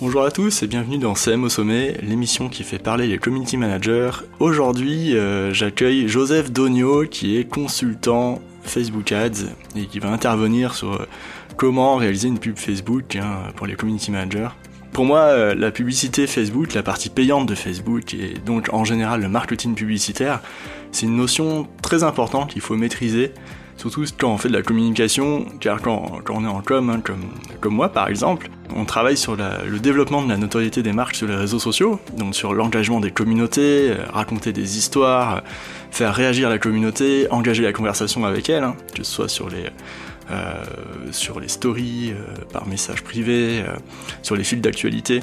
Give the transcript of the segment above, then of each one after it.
Bonjour à tous et bienvenue dans CM au sommet, l'émission qui fait parler les community managers. Aujourd'hui, euh, j'accueille Joseph Dogno qui est consultant Facebook Ads et qui va intervenir sur euh, comment réaliser une pub Facebook hein, pour les community managers. Pour moi, euh, la publicité Facebook, la partie payante de Facebook et donc en général le marketing publicitaire, c'est une notion très importante qu'il faut maîtriser Surtout quand on fait de la communication, car quand, on est en com, hein, comme, moi par exemple, on travaille sur le développement de la notoriété des marques sur les réseaux sociaux, donc sur l'engagement des communautés, euh, raconter des histoires, euh, faire réagir la communauté, engager la conversation avec elle, hein, que ce soit sur les, euh, sur les stories, par message privé, sur les fils d'actualité.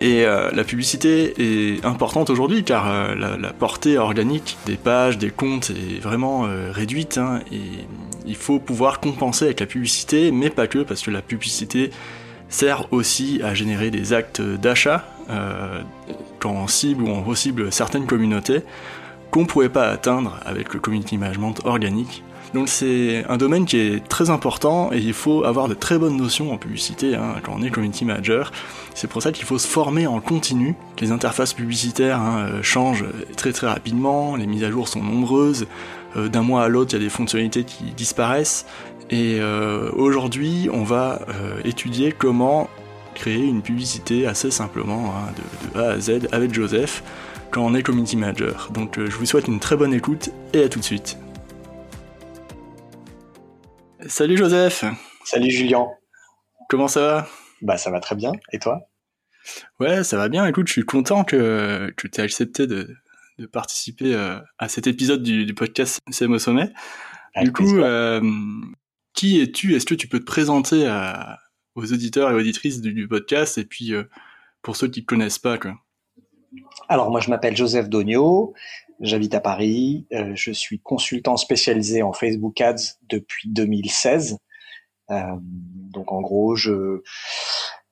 Et euh, la publicité est importante aujourd'hui car euh, la, portée organique des pages, des comptes est vraiment euh, réduite hein, et il faut pouvoir compenser avec la publicité, mais pas que parce que la publicité sert aussi à générer des actes d'achat quand on cible ou on recible certaines communautés qu'on ne pourrait pas atteindre avec le community management organique donc c'est un domaine qui est très important et il faut avoir de très bonnes notions en publicité hein, quand on est community manager. C'est pour ça qu'il faut se former en continu. Les interfaces publicitaires hein, euh, changent très très rapidement, les mises à jour sont nombreuses. Euh, d'un mois à l'autre, il y a des fonctionnalités qui disparaissent. Et euh, aujourd'hui, on va étudier comment créer une publicité assez simplement, hein, de, de, A à Z, avec Joseph, quand on est community manager. Donc je vous souhaite une très bonne écoute et à tout de suite. Salut Joseph. Salut Julien. Comment ça va? Bah ça va très bien. Et toi? Ouais, ça va bien. Écoute, je suis content que, tu aies accepté de, participer euh, à cet épisode du, podcast CM au sommet. du coup, euh, qui es-tu? Est-ce que tu peux te présenter aux auditeurs et auditrices du, podcast et puis euh, pour ceux qui ne te connaissent pas quoi? Alors moi je m'appelle Joseph Dogno, J'habite à Paris. Euh, je suis consultant spécialisé en Facebook Ads depuis 2016. Euh, donc en gros, je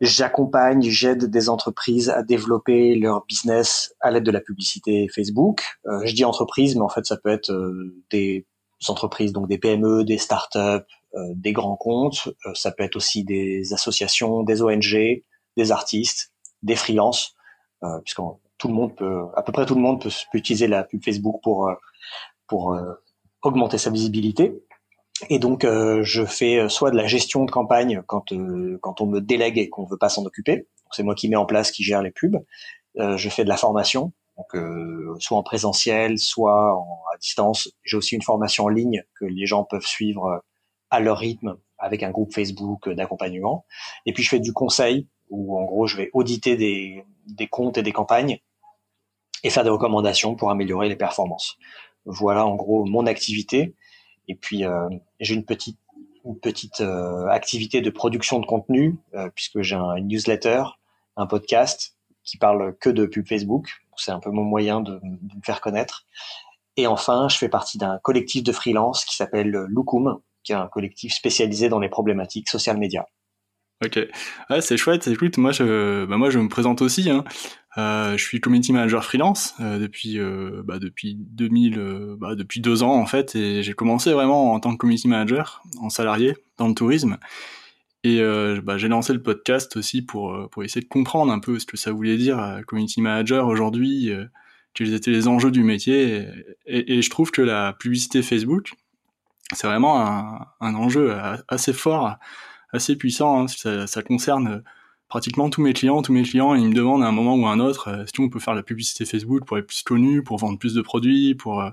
j'accompagne, j'aide des entreprises à développer leur business à l'aide de la publicité Facebook. Euh, je dis entreprise, mais en fait ça peut être euh, des entreprises, donc des PME, des startups, euh, des grands comptes. ça peut être aussi des associations, des ONG, des artistes, des freelances, puisqu'on tout le monde peut, à peu près tout le monde peut, utiliser la pub Facebook pour euh, pour euh, augmenter sa visibilité. Et donc, euh, je fais soit de la gestion de campagne quand quand on me délègue et qu'on veut pas s'en occuper. C'est moi qui mets en place, qui gère les pubs. je fais de la formation, donc soit en présentiel, soit à distance. J'ai aussi une formation en ligne que les gens peuvent suivre à leur rythme avec un groupe Facebook d'accompagnement. Et puis je fais du conseil où en gros je vais auditer des, comptes et des campagnes et faire des recommandations pour améliorer les performances. Voilà en gros mon activité. Et puis euh, j'ai une petite euh, activité de production de contenu euh, puisque j'ai un newsletter, un podcast qui parle que de pub Facebook. C'est un peu mon moyen de, me faire connaître. Et enfin, je fais partie d'un collectif de freelance qui s'appelle Lukum, qui est un collectif spécialisé dans les problématiques social media. Ok, ouais, c'est chouette. Écoute, moi je, bah moi je me présente aussi. Hein. Euh, je suis community manager freelance euh, depuis euh, bah, depuis 2000 euh, bah, depuis deux ans en fait et j'ai commencé vraiment en tant que community manager en salarié dans le tourisme et bah, j'ai lancé le podcast aussi pour pour essayer de comprendre un peu ce que ça voulait dire community manager aujourd'hui quels étaient les enjeux du métier et, et, je trouve que la publicité Facebook c'est vraiment un, un, enjeu assez fort assez puissant hein, ça, concerne pratiquement tous mes clients, tous mes clients, ils me demandent à un moment ou à un autre euh, si on peut faire la publicité Facebook pour être plus connu, pour vendre plus de produits, pour euh,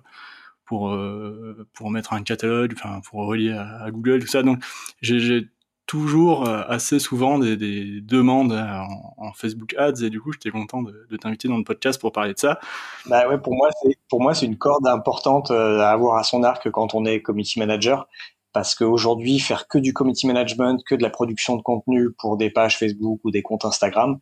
pour euh, pour mettre un catalogue, pour relier à, Google, tout ça. Donc j'ai toujours assez souvent des, des demandes en, Facebook Ads et du coup j'étais content de, de t'inviter dans le podcast pour parler de ça. Bah ouais, pour moi c'est pour moi c'est une corde importante à avoir à son arc quand on est community manager parce qu'aujourd'hui, faire que du community management, que de la production de contenu pour des pages Facebook ou des comptes Instagram,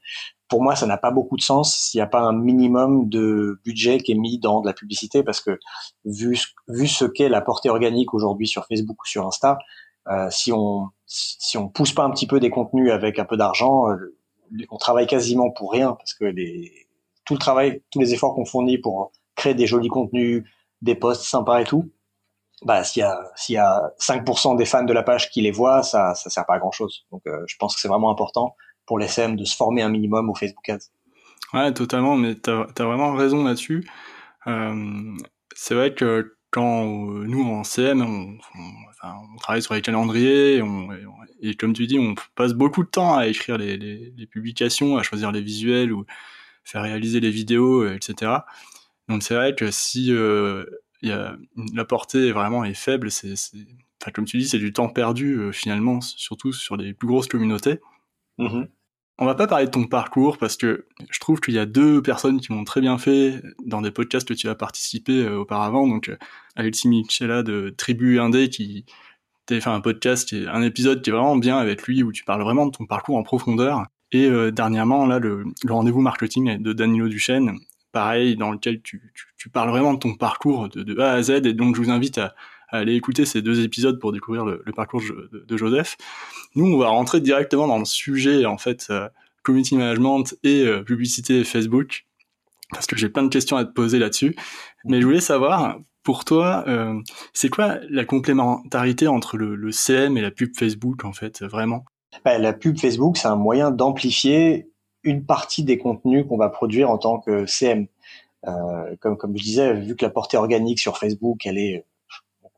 pour moi, ça n'a pas beaucoup de sens s'il n'y a pas un minimum de budget qui est mis dans de la publicité, parce que vu, vu ce qu'est la portée organique aujourd'hui sur Facebook ou sur Insta, euh, si on si on pousse pas un petit peu des contenus avec un peu d'argent, euh, on travaille quasiment pour rien, parce que les, tout le travail, tous les efforts qu'on fournit pour créer des jolis contenus, des posts sympas et tout, bah s'il y a s'il y a 5% des fans de la page qui les voient, ça ça sert pas à grand chose. Donc je pense que c'est vraiment important pour les SM de se former un minimum au Facebook Ads. Ouais, totalement, mais tu as, vraiment raison là-dessus. Euh, c'est vrai que quand euh, nous en CM, on, on, travaille sur les calendriers, et, comme tu dis, on passe beaucoup de temps à écrire les, les, les, publications, à choisir les visuels ou faire réaliser les vidéos, euh, etc. Donc c'est vrai que si euh, y a, la portée vraiment est faible, c'est, enfin, comme tu dis, c'est du temps perdu euh, finalement, surtout sur les plus grosses communautés. Mmh on va pas parler de ton parcours parce que je trouve qu'il y a deux personnes qui m'ont très bien fait dans des podcasts que tu as participé euh, auparavant. Donc, euh, Alexis Michela de Tribu Indé qui t'a fait un podcast, un épisode qui est vraiment bien avec lui où tu parles vraiment de ton parcours en profondeur. Et euh, dernièrement, là, le, rendez-vous marketing de Danilo Duchesne, pareil, dans lequel tu, parles vraiment de ton parcours de, A à Z. Et donc, je vous invite à, aller écouter ces deux épisodes pour découvrir le, parcours de, Joseph. Nous, on va rentrer directement dans le sujet, en fait, euh, community management et euh, publicité Facebook, parce que j'ai plein de questions à te poser là-dessus. Mais je voulais savoir, pour toi, euh, c'est quoi la complémentarité entre le, CM et la pub Facebook, en fait, vraiment? Bah, La pub Facebook, c'est un moyen d'amplifier une partie des contenus qu'on va produire en tant que CM. comme, comme je disais, vu que la portée organique sur Facebook, elle est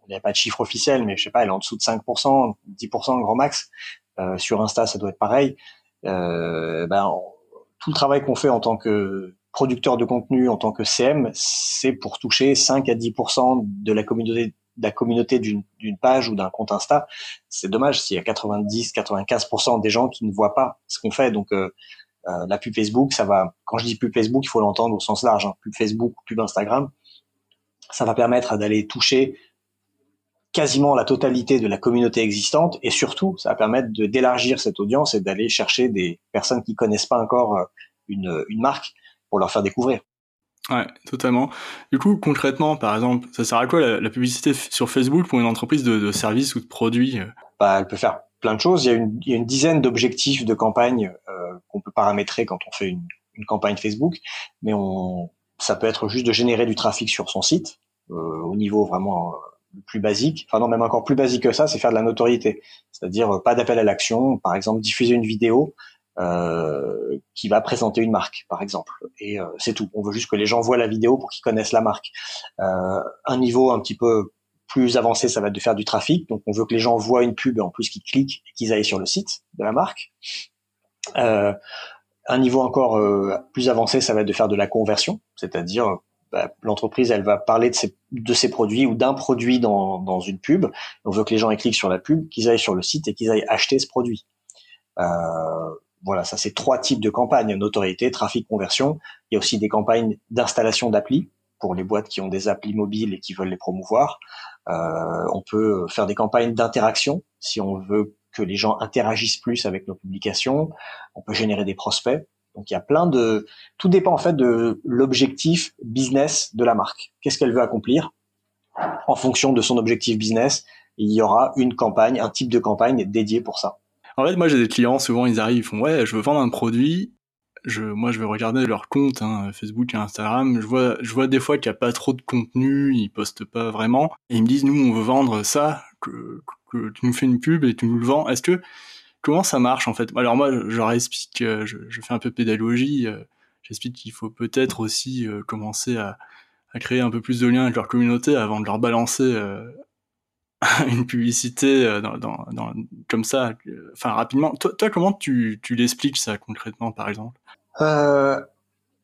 il n'y a pas de chiffre officiel, mais je sais pas, elle est en dessous de 5%, 10% grand max. Euh, sur Insta, ça doit être pareil. Euh, ben, tout le travail qu'on fait en tant que producteur de contenu, en tant que CM, c'est pour toucher 5 à 10% de la communauté de la communauté d'une page ou d'un compte Insta. C'est dommage s'il y a 90, 95% des gens qui ne voient pas ce qu'on fait. Donc euh, euh, la pub Facebook, ça va. Quand je dis pub Facebook, il faut l'entendre au sens large. Hein. Pub Facebook, pub Instagram, ça va permettre d'aller toucher quasiment la totalité de la communauté existante et surtout ça va permettre de d'élargir cette audience et d'aller chercher des personnes qui connaissent pas encore euh, une, une marque pour leur faire découvrir. Ouais, totalement. Du coup, concrètement, par exemple, ça sert à quoi la, publicité sur Facebook pour une entreprise de, de services ou de produits euh? Bah, Elle peut faire plein de choses. Il y a une, dizaine d'objectifs de campagne euh, qu'on peut paramétrer quand on fait une, campagne Facebook, mais ça peut être juste de générer du trafic sur son site euh, au niveau vraiment plus basique, enfin non même encore plus basique que ça, c'est faire de la notoriété, c'est-à-dire euh, pas d'appel à l'action, par exemple diffuser une vidéo euh, qui va présenter une marque, par exemple, et euh, c'est tout. On veut juste que les gens voient la vidéo pour qu'ils connaissent la marque. Euh, un niveau un petit peu plus avancé, ça va être de faire du trafic, donc on veut que les gens voient une pub et en plus qu'ils cliquent et qu'ils aillent sur le site de la marque. Euh, un niveau encore plus avancé, ça va être de faire de la conversion, c'est-à-dire bah, l'entreprise elle va parler de ses, produits ou d'un produit dans, une pub. On veut que les gens cliquent sur la pub, qu'ils aillent sur le site et qu'ils aillent acheter ce produit. Euh, voilà, ça c'est trois types de campagnes notoriété, trafic, conversion. Il y a aussi des campagnes d'installation d'applis pour les boîtes qui ont des applis mobiles et qui veulent les promouvoir. Euh, on peut faire des campagnes d'interaction si on veut que les gens interagissent plus avec nos publications. On peut générer des prospects. Donc il y a plein de, tout dépend en fait de l'objectif business de la marque. Qu'est-ce qu'elle veut accomplir? En fonction de son objectif business, il y aura une campagne, un type de campagne dédié pour ça. En fait, moi j'ai des clients, souvent ils arrivent, ils font ouais, je veux vendre un produit. Je, moi, je vais regarder leur compte, hein, Facebook et Instagram. Je vois, je vois des fois qu'il n'y a pas trop de contenu, ils postent pas vraiment. Et ils me disent, nous, on veut vendre ça, que, que tu nous fais une pub et tu nous le vends. Est-ce que comment ça marche en fait? Alors moi, je leur explique, euh, je, je fais un peu pédagogie. Euh, j'explique qu'il faut peut-être aussi euh, commencer à, à, créer un peu plus de liens avec leur communauté avant de leur balancer une publicité dans, dans, dans, comme ça, enfin rapidement. Toi, toi comment tu, tu l'expliques ça concrètement, par exemple? Euh,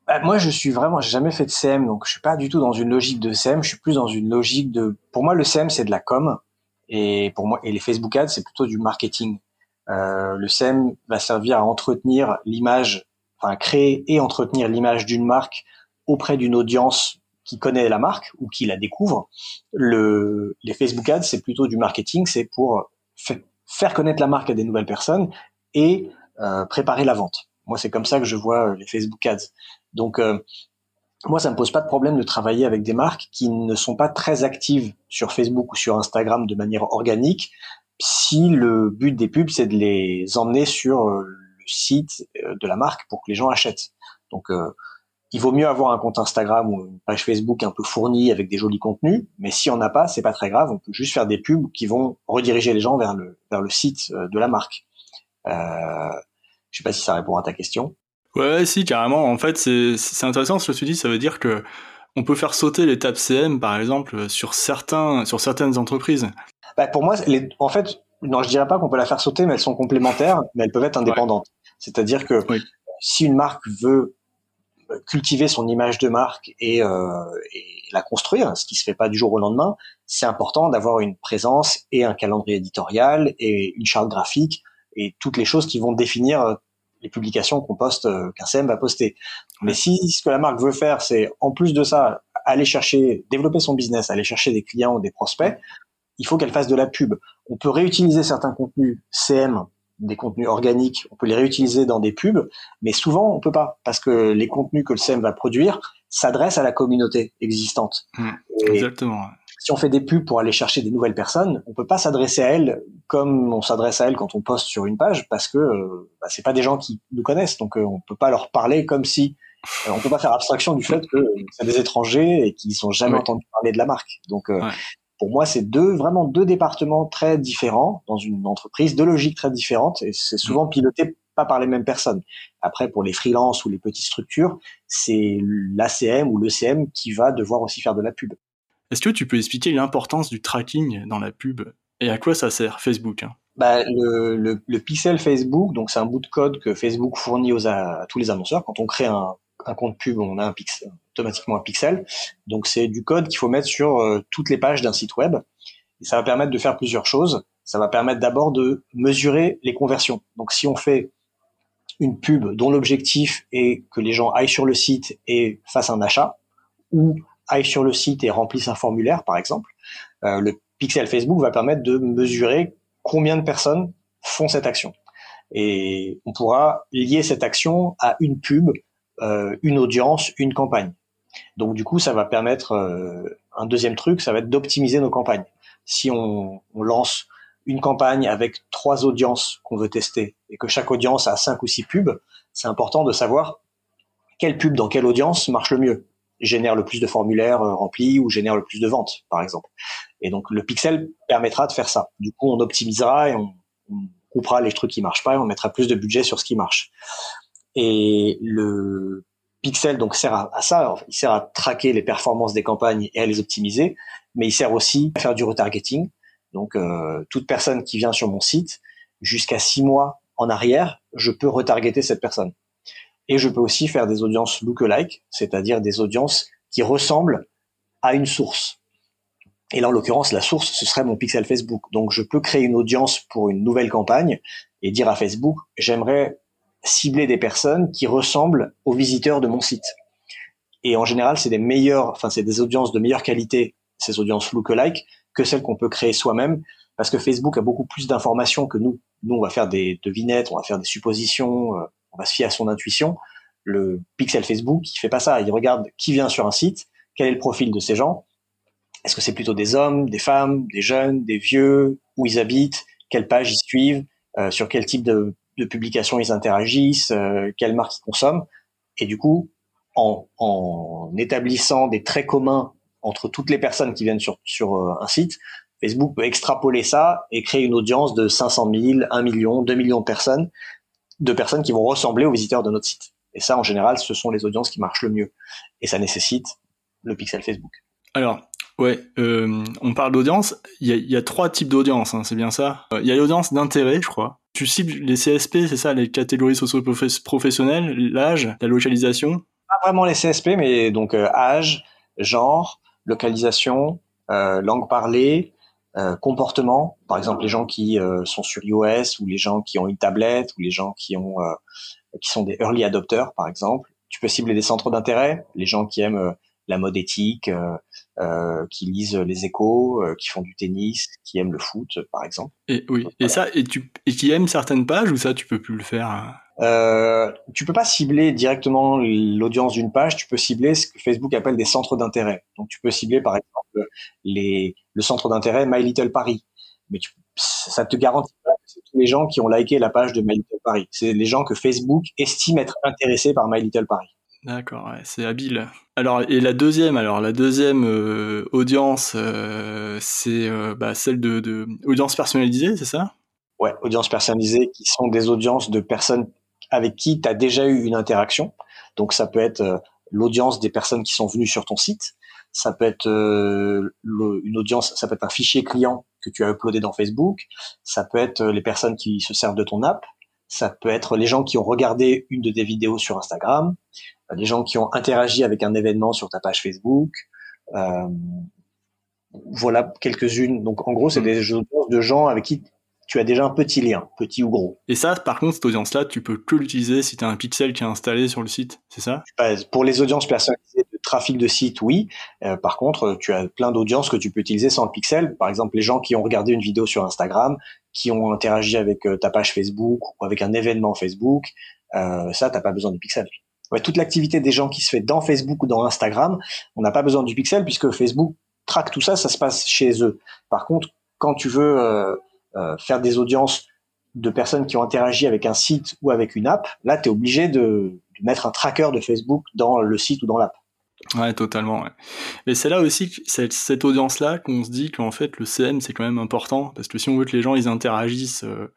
bah, Moi, je suis vraiment, j'ai jamais fait de CM, donc je suis pas du tout dans une logique de CM. Je suis plus dans une logique de. Pour moi, le CM c'est de la com, et pour moi, et les Facebook Ads c'est plutôt du marketing. Euh, le SEM va servir à entretenir l'image, enfin créer et entretenir l'image d'une marque auprès d'une audience qui connaît la marque ou qui la découvre. Le, les Facebook Ads, c'est plutôt du marketing, c'est pour faire connaître la marque à des nouvelles personnes et euh, préparer la vente. Moi, c'est comme ça que je vois euh, les Facebook Ads. Donc, euh, moi, ça me pose pas de problème de travailler avec des marques qui ne sont pas très actives sur Facebook ou sur Instagram de manière organique, si le but des pubs, c'est de les emmener sur euh, le site de la marque pour que les gens achètent. Donc, il vaut mieux avoir un compte Instagram ou une page Facebook un peu fournie avec des jolis contenus, mais si on n'a pas, c'est pas très grave, on peut juste faire des pubs qui vont rediriger les gens vers le vers le site de la marque. Je sais pas si ça répond à ta question. Ouais, si carrément. En fait, c'est intéressant ce que tu dis. Ça veut dire que on peut faire sauter l'étape CM, par exemple, sur certains sur certaines entreprises. Bah, pour moi, les, en fait, non, je dirais pas qu'on peut la faire sauter, mais elles sont complémentaires, mais elles peuvent être indépendantes. C'est-à-dire que si une marque veut cultiver son image de marque et, euh, et, la construire, ce qui se fait pas du jour au lendemain, c'est important d'avoir une présence et un calendrier éditorial et une charte graphique et toutes les choses qui vont définir euh, les publications qu'on poste, euh, qu'un CM va poster. Mais si ce que la marque veut faire, c'est en plus de ça aller chercher, développer son business, aller chercher des clients ou des prospects, il faut qu'elle fasse de la pub. On peut réutiliser certains contenus CM des contenus organiques, on peut les réutiliser dans des pubs, mais souvent on peut pas parce que les contenus que le CM va produire s'adressent à la communauté existante. Mmh, exactement. Si on fait des pubs pour aller chercher des nouvelles personnes, on peut pas s'adresser à elles comme on s'adresse à elles quand on poste sur une page parce que euh, bah, c'est pas des gens qui nous connaissent, donc euh, on peut pas leur parler comme si euh, on peut pas faire abstraction du fait que c'est des étrangers et qu'ils sont jamais entendu parler de la marque. Donc euh, pour moi, c'est deux vraiment deux départements très différents dans une entreprise, deux logiques très différentes, et c'est souvent mm. piloté pas par les mêmes personnes. Après, pour les freelances ou les petites structures, c'est l'ACM ou l'ECM qui va devoir aussi faire de la pub. Est-ce que tu peux expliquer l'importance du tracking dans la pub et à quoi ça sert Facebook hein? Bah, le, pixel Facebook, donc c'est un bout de code que Facebook fournit aux, à tous les annonceurs. Quand on crée un, un compte pub, on a un pixel, automatiquement un pixel. Donc c'est du code qu'il faut mettre sur euh, toutes les pages d'un site web. Et ça va permettre de faire plusieurs choses. Ça va permettre d'abord de mesurer les conversions. Donc si on fait une pub dont l'objectif est que les gens aillent sur le site et fassent un achat, ou aillent sur le site et remplissent un formulaire, par exemple, euh, le pixel Facebook va permettre de mesurer combien de personnes font cette action. Et on pourra lier cette action à une pub euh, une audience, une campagne. Donc du coup, ça va permettre euh, un deuxième truc, ça va être d'optimiser nos campagnes. Si on, on, lance une campagne avec trois audiences qu'on veut tester et que chaque audience a cinq ou six pubs, c'est important de savoir quelle pub dans quelle audience marche le mieux, génère le plus de formulaires euh, remplis ou génère le plus de ventes, par exemple. Et donc le pixel permettra de faire ça. Du coup, on optimisera et on, on coupera les trucs qui marchent pas et on mettra plus de budget sur ce qui marche. Et le pixel donc sert à, ça. il sert à traquer les performances des campagnes et à les optimiser, mais il sert aussi à faire du retargeting. Donc euh, toute personne qui vient sur mon site, jusqu'à six mois en arrière, je peux retargeter cette personne. Et je peux aussi faire des audiences lookalike, c'est-à-dire des audiences qui ressemblent à une source. Et là, en l'occurrence, la source, ce serait mon pixel Facebook. Donc, je peux créer une audience pour une nouvelle campagne et dire à Facebook, j'aimerais cibler des personnes qui ressemblent aux visiteurs de mon site. Et en général, c'est des meilleurs, enfin, c'est des audiences de meilleure qualité, ces audiences lookalike, que celles qu'on peut créer soi-même, parce que Facebook a beaucoup plus d'informations que nous. Nous, on va faire des devinettes, on va faire des suppositions, euh, on va se fier à son intuition. Le pixel Facebook, il fait pas ça. Il regarde qui vient sur un site, quel est le profil de ces gens. Est-ce que c'est plutôt des hommes, des femmes, des jeunes, des vieux, où ils habitent, quelle page ils suivent, euh, sur quel type de de publications ils interagissent, euh, quelles marques ils consomment? Et du coup, en, en, établissant des traits communs entre toutes les personnes qui viennent sur, sur euh, un site, Facebook peut extrapoler ça et créer une audience de 500 000, 1 million, 2 millions de personnes, de personnes qui vont ressembler aux visiteurs de notre site. Et ça, en général, ce sont les audiences qui marchent le mieux. Et ça nécessite le pixel Facebook. Alors, ouais, euh, on parle d'audience. Il y a, y a, trois types d'audience, hein, c'est bien ça. Il y a l'audience d'intérêt, je crois tu cibles les CSP, c'est ça, les catégories socio-professionnelles, l'âge, la localisation? Pas vraiment les CSP, mais donc euh, âge, genre, localisation, euh, langue parlée, euh, comportement. Par exemple, les gens qui euh, sont sur iOS ou les gens qui ont une tablette ou les gens qui ont euh, qui sont des early adopters, par exemple. Tu peux cibler des centres d'intérêt, les gens qui aiment la mode éthique, euh, qui lisent les échos, euh, qui font du tennis, qui aiment le foot, par exemple. Et oui. et ça, et tu, et qui aiment certaines pages ou ça, tu peux plus le faire. Hein? Euh, tu peux pas cibler directement l'audience d'une page, tu peux cibler ce que Facebook appelle des centres d'intérêt. Donc tu peux cibler par exemple les, le centre d'intérêt My Little Paris. Mais tu, ça te garantit pas que c'est tous les gens qui ont liké la page de My Little Paris. C'est les gens que Facebook estime être intéressés par My Little Paris. D'accord, c'est habile. Alors et la deuxième, alors la deuxième euh, audience, euh, c'est euh, bah, celle de, de audience personnalisée, c'est ça? Ouais, audience personnalisée, qui sont des audiences de personnes avec qui tu as déjà eu une interaction. Donc ça peut être l'audience des personnes qui sont venues sur ton site, ça peut être une audience, ça peut être un fichier client que tu as uploadé dans Facebook, ça peut être les personnes qui se servent de ton app, ça peut être les gens qui ont regardé une de tes vidéos sur Instagram, les gens qui ont interagi avec un événement sur ta page Facebook. Euh, voilà quelques-unes. Donc en gros, c'est mm. des audiences de gens avec qui tu as déjà un petit lien, petit ou gros. Et ça, par contre, cette audience-là, tu peux que l'utiliser si tu as un pixel qui est installé sur le site, c'est ça? Pour les audiences personnalisées trafic de site, oui. Euh, par contre, tu as plein d'audiences que tu peux utiliser sans le pixel. Par exemple, les gens qui ont regardé une vidéo sur Instagram, qui ont interagi avec euh, ta page Facebook ou avec un événement Facebook, euh, ça, t'as pas besoin du pixel. Ouais, toute l'activité des gens qui se fait dans Facebook ou dans Instagram, on n'a pas besoin du pixel puisque Facebook traque tout ça, ça se passe chez eux. Par contre, quand tu veux euh, euh, faire des audiences de personnes qui ont interagi avec un site ou avec une app, là, tu es obligé de, de, mettre un tracker de Facebook dans le site ou dans l'app. Ouais, totalement. Ouais. Mais c'est là aussi, cette, cette audience-là, qu'on se dit qu'en fait, le CM, c'est quand même important, parce que si on veut que les gens, ils interagissent euh,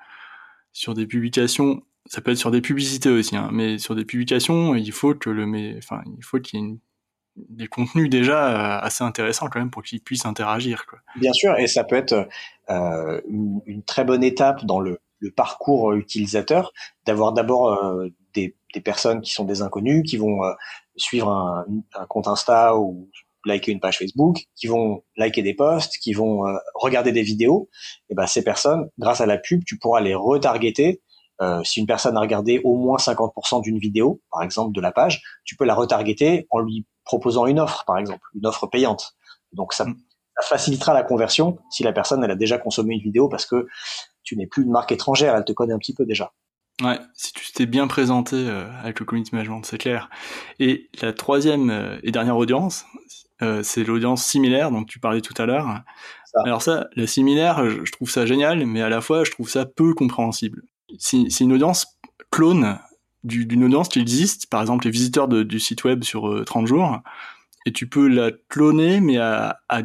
sur des publications, ça peut être sur des publicités aussi, hein, mais sur des publications, il faut que le, mais, enfin, il faut qu'il y ait des contenus déjà euh, assez intéressants quand même pour qu'ils puissent interagir. Bien sûr, et ça peut être euh, une, très bonne étape dans le, parcours utilisateur d'avoir d'abord des, des, personnes qui sont des inconnus, qui vont suivre un, un, compte Insta ou liker une page Facebook, qui vont liker des posts, qui vont euh, regarder des vidéos. Et ben ces personnes, grâce à la pub, tu pourras les retargeter. Euh, si une personne a regardé au moins 50% d'une vidéo, par exemple de la page, tu peux la retargeter en lui proposant une offre, par exemple, une offre payante. Donc ça, mm. ça facilitera la conversion si la personne elle a déjà consommé une vidéo parce que tu n'es plus une marque étrangère, elle te connaît un petit peu déjà. Ouais, si tu t'es bien présenté euh, avec le community management, c'est clair. Et la troisième euh, et dernière audience, euh, c'est l'audience similaire, dont tu parlais tout à l'heure. Alors ça, la similaire, je, trouve ça génial, mais à la fois, je trouve ça peu compréhensible. C'est une audience clone d'une audience qui existe, par exemple les visiteurs de, du site web sur 30 jours, et tu peux la cloner, mais à, à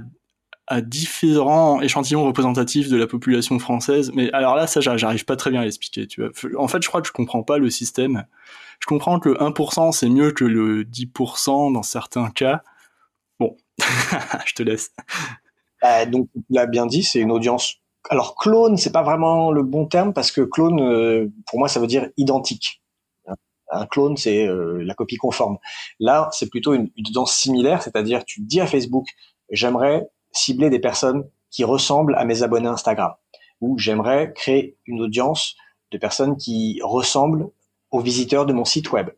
à différents échantillons représentatifs de la population française. Mais alors là, ça, j'arrive pas très bien à l'expliquer. Tu vois. En fait, je crois que je comprends pas le système. Je comprends que le 1% c'est mieux que le 10% dans certains cas. Bon, je te laisse. Euh, donc, tu l'as bien dit, c'est une audience. Alors, clone, c'est pas vraiment le bon terme parce que clone, euh, pour moi, ça veut dire identique. Un clone, c'est euh, la copie conforme. Là, c'est plutôt une, une audience similaire, c'est-à-dire tu dis à Facebook, j'aimerais cibler des personnes qui ressemblent à mes abonnés Instagram. Ou j'aimerais créer une audience de personnes qui ressemblent aux visiteurs de mon site web.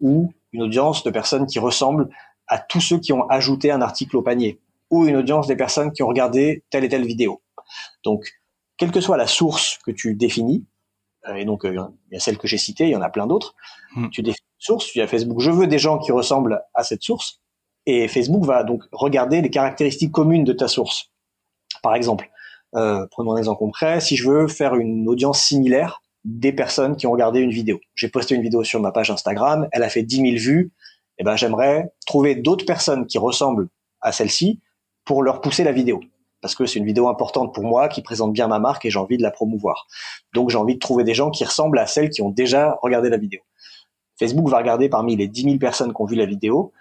Ou une audience de personnes qui ressemblent à tous ceux qui ont ajouté un article au panier. Ou une audience des personnes qui ont regardé telle et telle vidéo. Donc, quelle que soit la source que tu définis, euh, et donc euh, il y a celle que j'ai citée, il y en a plein d'autres, hmm. tu définis une source, tu dis à Facebook, je veux des gens qui ressemblent à cette source, et Facebook va donc regarder les caractéristiques communes de ta source. Par exemple, euh, prenons un exemple concret, si je veux faire une audience similaire des personnes qui ont regardé une vidéo. J'ai posté une vidéo sur ma page Instagram, elle a fait 10 000 vues, et eh ben j'aimerais trouver d'autres personnes qui ressemblent à celle-ci pour leur pousser la vidéo. Parce que c'est une vidéo importante pour moi, qui présente bien ma marque et j'ai envie de la promouvoir. Donc j'ai envie de trouver des gens qui ressemblent à celles qui ont déjà regardé la vidéo. Facebook va regarder parmi les 10 000 personnes qui ont vu la vidéo,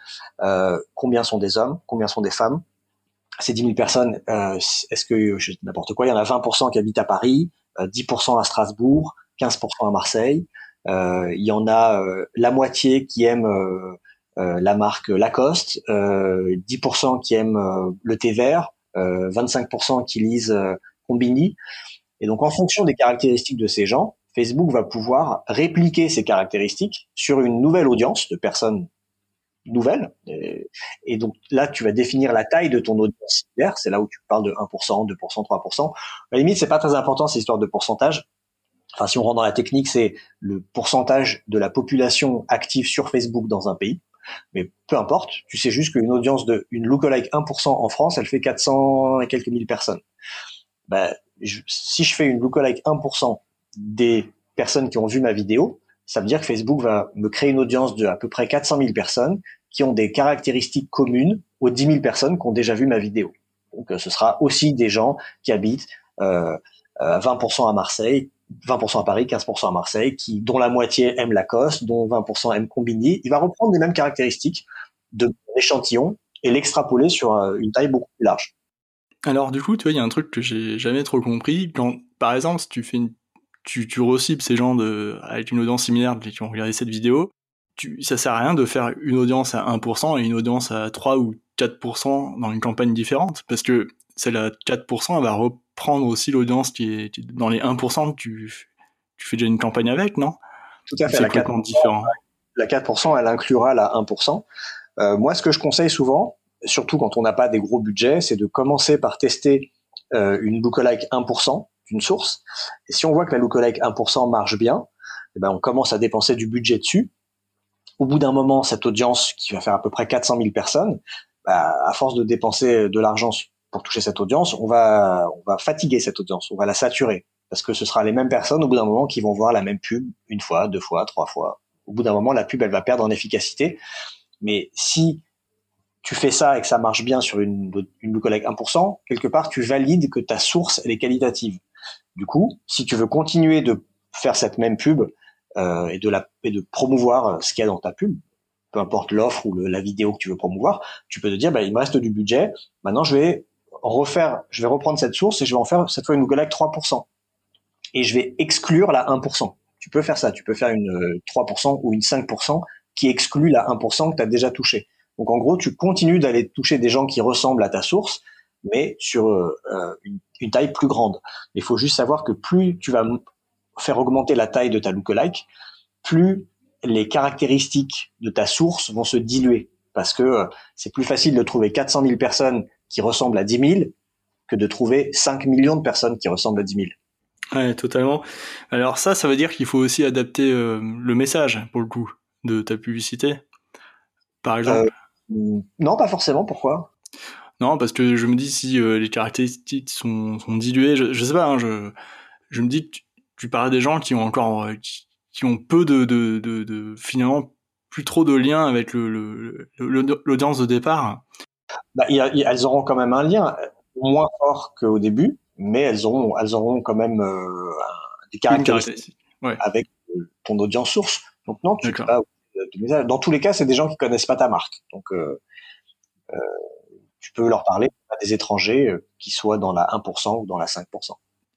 euh, combien sont des hommes, combien sont des femmes. Ces 10 000 personnes, euh, est-ce que, n'importe quoi, il y en a 20% qui habitent à Paris, 10% euh, à Strasbourg, 15% à Marseille. il y en a la moitié qui aiment la marque Lacoste, 10% qui aiment le thé vert, 25% qui lisent Combini. Et donc, en fonction des caractéristiques de ces gens, Facebook va pouvoir répliquer ces caractéristiques sur une nouvelle audience de personnes nouvelles. Et, donc là, tu vas définir la taille de ton audience similaire. C'est là où tu parles de 1%, 2%, 3%. À la limite, c'est pas très important cette histoire de pourcentage. Enfin, si on rentre dans la technique, c'est le pourcentage de la population active sur Facebook dans un pays. Mais peu importe, tu sais juste qu'une audience de une lookalike 1% en France, elle fait 400 et quelques mille personnes. Ben, si je fais une lookalike 1% des personnes qui ont vu ma vidéo, ça veut dire que Facebook va me créer une audience de à peu près 400 000 personnes qui ont des caractéristiques communes aux 10 000 personnes qui ont déjà vu ma vidéo. Donc, ce sera aussi des gens qui habitent euh, 20% à Marseille, 20% à Paris, 15% à Marseille, qui, dont la moitié aime Lacoste, dont 20% aime Combini. Il va reprendre les mêmes caractéristiques de l'échantillon et l'extrapoler sur euh, une taille beaucoup plus large. Alors du coup, tu vois, il y a un truc que j'ai jamais trop compris. Quand, par exemple, si tu fais une, tu, tu recibles ces gens de, avec une audience similaire qui ont regardé cette vidéo, tu, ça sert à rien de faire une audience à 1% et une audience à 3 ou 4% dans une campagne différente, parce que celle à 4%, elle va reprendre aussi l'audience qui est dans les 1%, tu, tu fais déjà une campagne avec, non? Tout à fait. La 4%, différent. la 4%, elle inclura la 1%. Euh, moi, ce que je conseille souvent, surtout quand on n'a pas des gros budgets, c'est de commencer par tester euh, une lookalike 1% source. Et si on voit que la lookalike 1% marche bien, eh ben on commence à dépenser du budget dessus. Au bout d'un moment, cette audience qui va faire à peu près 400 000 personnes, bah, à force de dépenser de l'argent pour toucher cette audience, on va, on va fatiguer cette audience, on va la saturer. Parce que ce sera les mêmes personnes au bout d'un moment qui vont voir la même pub une fois, deux fois, trois fois. Au bout d'un moment, la pub, elle va perdre en efficacité. Mais si tu fais ça et que ça marche bien sur une, une lookalike 1%, quelque part, tu valides que ta source, elle est qualitative. Du coup, si tu veux continuer de faire cette même pub euh, et, de la, promouvoir ce qu'il y a dans ta pub, peu importe l'offre ou la vidéo que tu veux promouvoir, tu peux te dire, bah, il me reste du budget. Maintenant, je vais refaire, je vais reprendre cette source et je vais en faire cette fois une lookalike 3%. Et je vais exclure la 1%. Tu peux faire ça. Tu peux faire une 3% euh, ou une 5% qui exclut la 1% que tu as déjà touché. Donc en gros, tu continues d'aller toucher des gens qui ressemblent à ta source, mais sur euh, une, une, taille plus grande. Il faut juste savoir que plus tu vas faire augmenter la taille de ta lookalike, plus les caractéristiques de ta source vont se diluer. Parce que euh, c'est plus facile de trouver 400 000 personnes qui ressemblent à 10 000 que de trouver 5 millions de personnes qui ressemblent à 10 000. Ouais, totalement. Alors ça, ça veut dire qu'il faut aussi adapter euh, le message, pour le coup, de ta publicité, par exemple euh, Non, pas forcément. Pourquoi? Non, parce que je me dis si euh, les caractéristiques sont, sont diluées, je, je sais pas, hein, je, je me dis, tu, tu parles des gens qui ont encore, qui, ont peu de, de, de, de, finalement, plus trop de lien avec le, l'audience de départ. Bah, y a, y, elles auront quand même un lien, moins fort qu'au début, mais elles auront, elles auront quand même euh, des caractéristiques ouais. avec ton audience source. Donc non, tu pas, dans tous les cas, c'est des gens qui connaissent pas ta marque. Donc euh, euh, tu peux leur parler à des étrangers euh, qui soient dans la 1% ou dans la 5%.